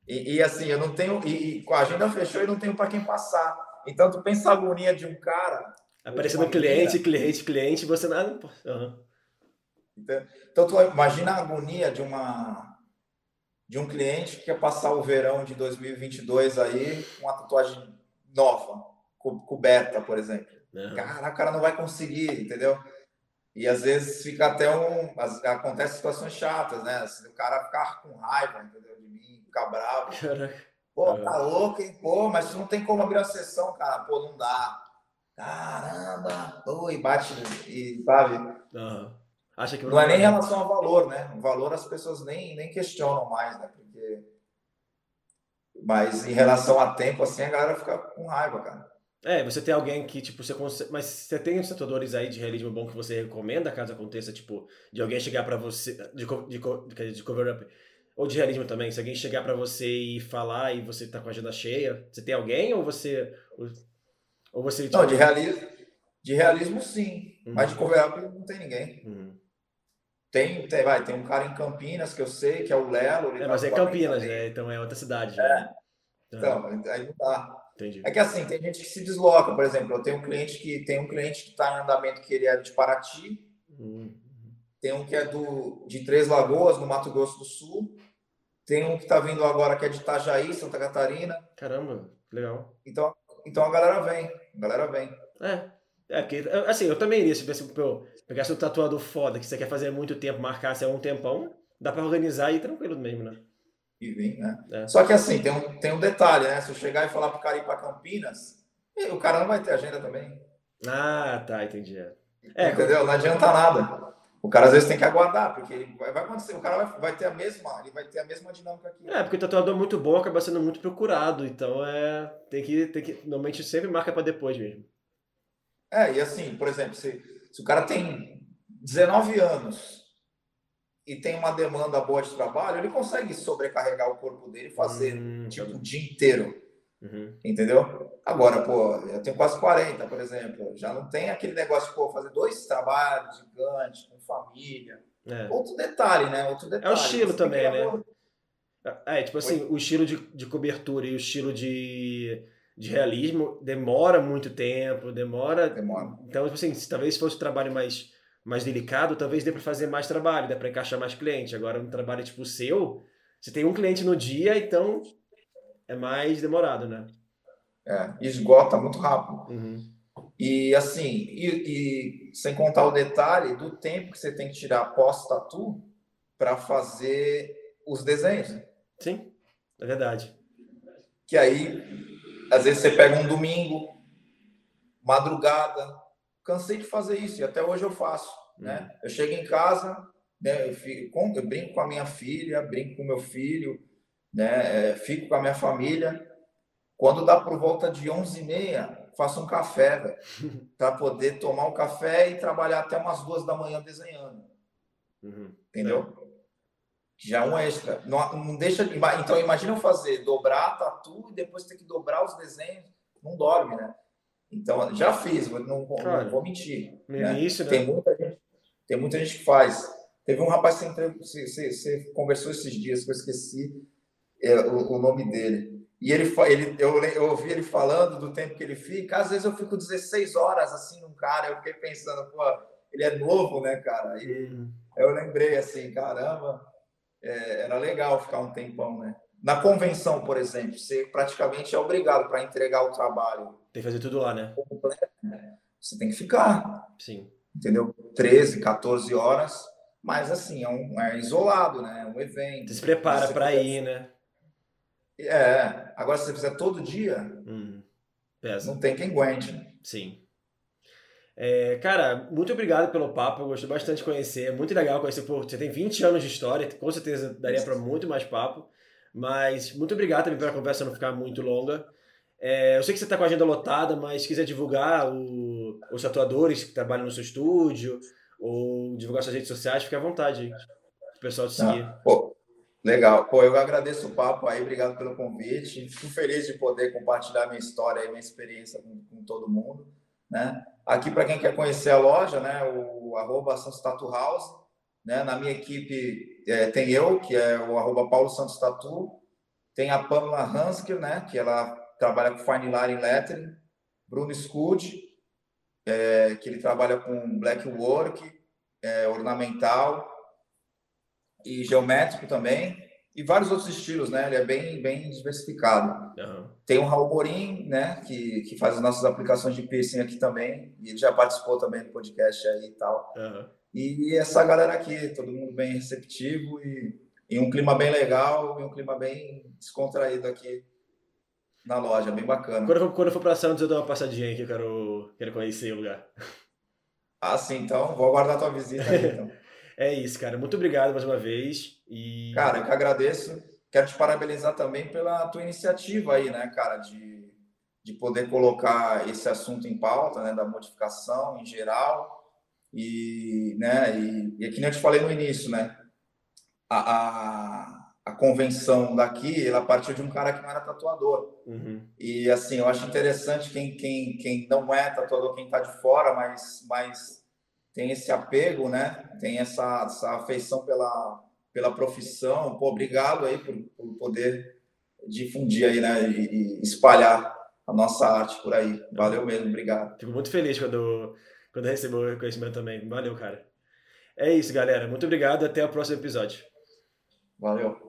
E, e, assim, eu não tenho. E, e, com a agenda fechou e não tenho para quem passar. Então, tu pensa a agonia de um cara. Aparecendo cliente, cliente, cliente, você nada. Uhum. Então, então, tu imagina a agonia de uma de um cliente que quer passar o verão de 2022 aí com uma tatuagem nova, co coberta, por exemplo. Uhum. Cara, o cara não vai conseguir, entendeu? E às vezes fica até um. Acontece situações chatas, né? Assim, o cara ficar com raiva, entendeu? De mim, ficar bravo. Pô, tá louco, hein? Pô, mas não tem como abrir a sessão, cara. Pô, não dá. Caramba! Pô, e bate, e sabe? Uhum. Acha que não é nem em relação ao valor, né? O valor as pessoas nem, nem questionam mais, né? Porque... Mas em relação a tempo, assim, a galera fica com raiva, cara. É, você tem alguém que, tipo, você consegue. Mas você tem os tatuadores aí de realismo bom que você recomenda caso aconteça, tipo, de alguém chegar para você. De, de, de, de cover-up. Ou de realismo também. Se alguém chegar para você e falar e você tá com a agenda cheia, você tem alguém ou você. Ou você. Tipo... Não, de realismo. De realismo sim. Uhum. Mas de cover-up não tem ninguém. Uhum. Tem, tem, vai, tem um cara em Campinas que eu sei, que é o Lelo. É, mas é Campinas, né? Então é outra cidade. É. Né? Então, aí não dá. Entendi. É que assim, tem gente que se desloca, por exemplo, eu tenho um cliente que tem um cliente que está em andamento que ele é de Paraty, uhum. tem um que é do, de Três Lagoas, no Mato Grosso do Sul, tem um que está vindo agora que é de Itajaí, Santa Catarina. Caramba, legal. Então, então a galera vem, a galera vem. É, é que, assim, eu também iria, se tivesse, pô, pegasse um tatuador foda que você quer fazer muito tempo, marcasse há um tempão, dá para organizar e ir tranquilo mesmo, né? e vir, né? É. Só que assim, tem um, tem um detalhe, né? Se eu chegar e falar pro cara ir para Campinas, o cara não vai ter agenda também. Ah, tá, entendi. É, é Entendeu? Não adianta nada. O cara às vezes tem que aguardar, porque ele vai, vai acontecer, o cara vai, vai ter a mesma, ele vai ter a mesma dinâmica aqui. É, porque o tatuador muito bom acaba sendo muito procurado, então é tem que tem que normalmente sempre marca para depois mesmo. É, e assim, por exemplo, se, se o cara tem 19 anos e tem uma demanda boa de trabalho, ele consegue sobrecarregar o corpo dele e fazer hum, tipo tá o dia inteiro. Uhum. Entendeu? Agora, pô, eu tenho quase 40, por exemplo. Já não tem aquele negócio de pô, fazer dois trabalhos gigantes, com família. É. Outro detalhe, né? Outro detalhe. É o estilo também, né? É, tipo assim, Oi? o estilo de, de cobertura e o estilo de, de realismo demora muito tempo, demora. Demora. Então, tipo assim, se, talvez fosse um trabalho mais mais delicado, talvez dê para fazer mais trabalho, dê para encaixar mais cliente. Agora, um trabalho tipo o seu, você tem um cliente no dia, então é mais demorado, né? É, esgota muito rápido. Uhum. E assim, e, e, sem contar o detalhe do tempo que você tem que tirar pós-tatu para fazer os desenhos. Sim, é verdade. Que aí, às vezes você pega um domingo, madrugada, cansei de fazer isso e até hoje eu faço. Né? Uhum. Eu chego em casa, né, eu, fico, eu brinco com a minha filha, brinco com meu filho, né, é, fico com a minha família. Quando dá por volta de 11h30, faço um café, para poder tomar um café e trabalhar até umas duas da manhã desenhando. Uhum. Entendeu? É. Já é um extra. Não, não deixa. Então, imagina eu fazer dobrar tatu e depois ter que dobrar os desenhos. Não dorme, né? Então, já fiz, não, não vou mentir. Né? início, né? Tem muita, gente, tem muita gente que faz. Teve um rapaz que você, você, você conversou esses dias, que eu esqueci é, o, o, nome dele. E ele, ele eu, eu ouvi ele falando do tempo que ele fica. Às vezes eu fico 16 horas assim num cara. Eu fiquei pensando, pô, ele é novo, né, cara? E eu lembrei assim, caramba, é, era legal ficar um tempão, né? Na convenção, por exemplo, você praticamente é obrigado para entregar o trabalho. Tem que fazer tudo lá, né? né? Você tem que ficar. Sim. Entendeu? 13, 14 horas. Mas assim, é, um, é isolado, né? É um evento. Você se prepara para ir, né? É. Agora, se você fizer todo dia, hum, não tem quem aguente. Sim. É, cara, muito obrigado pelo papo, eu gostei bastante de conhecer, é muito legal conhecer, pô, você tem 20 anos de história, com certeza daria para muito mais papo. Mas muito obrigado também pela conversa não ficar muito longa. É, eu sei que você está com a agenda lotada, mas se quiser divulgar o, os atuadores que trabalham no seu estúdio ou divulgar suas redes sociais, fique à vontade. O pessoal te seguir. Ah, pô, legal. Pô, eu agradeço o papo aí, obrigado pelo convite. Fico feliz de poder compartilhar minha história e minha experiência com, com todo mundo. Né? Aqui, para quem quer conhecer a loja, né, o arroba Santos House, né? Na minha equipe é, tem eu, que é o arroba Paulo Santos Tatu, tem a Pamela Hansker, né? que ela trabalha com Fine Line Lettering, Bruno Scud, é, que ele trabalha com black work, é, ornamental e geométrico também, e vários outros estilos, né? Ele é bem, bem diversificado. Uhum. Tem o Raul Morim, né? Que, que faz as nossas aplicações de piercing aqui também, e ele já participou também do podcast aí e tal. Uhum. E essa galera aqui, todo mundo bem receptivo e, e um clima bem legal e um clima bem descontraído aqui na loja, bem bacana. Quando eu, quando eu for para Santos, eu dou uma passadinha aqui, eu quero, quero conhecer o lugar. Ah, sim, então vou aguardar a tua visita aí, então. É isso, cara. Muito obrigado mais uma vez. E... Cara, eu que agradeço. Quero te parabenizar também pela tua iniciativa aí, né, cara, de, de poder colocar esse assunto em pauta, né, da modificação em geral. E, né, e, e é eu te falei no início, né, a, a, a, convenção daqui, ela partiu de um cara que não era tatuador. Uhum. E, assim, eu acho interessante quem, quem, quem não é tatuador, quem está de fora, mas, mas tem esse apego, né, tem essa, essa afeição pela, pela profissão. Pô, obrigado aí por, por poder difundir aí, né, e, e espalhar a nossa arte por aí. Valeu mesmo, obrigado. Fico muito feliz quando, quando recebo o reconhecimento também. Valeu, cara. É isso, galera. Muito obrigado. Até o próximo episódio. Valeu.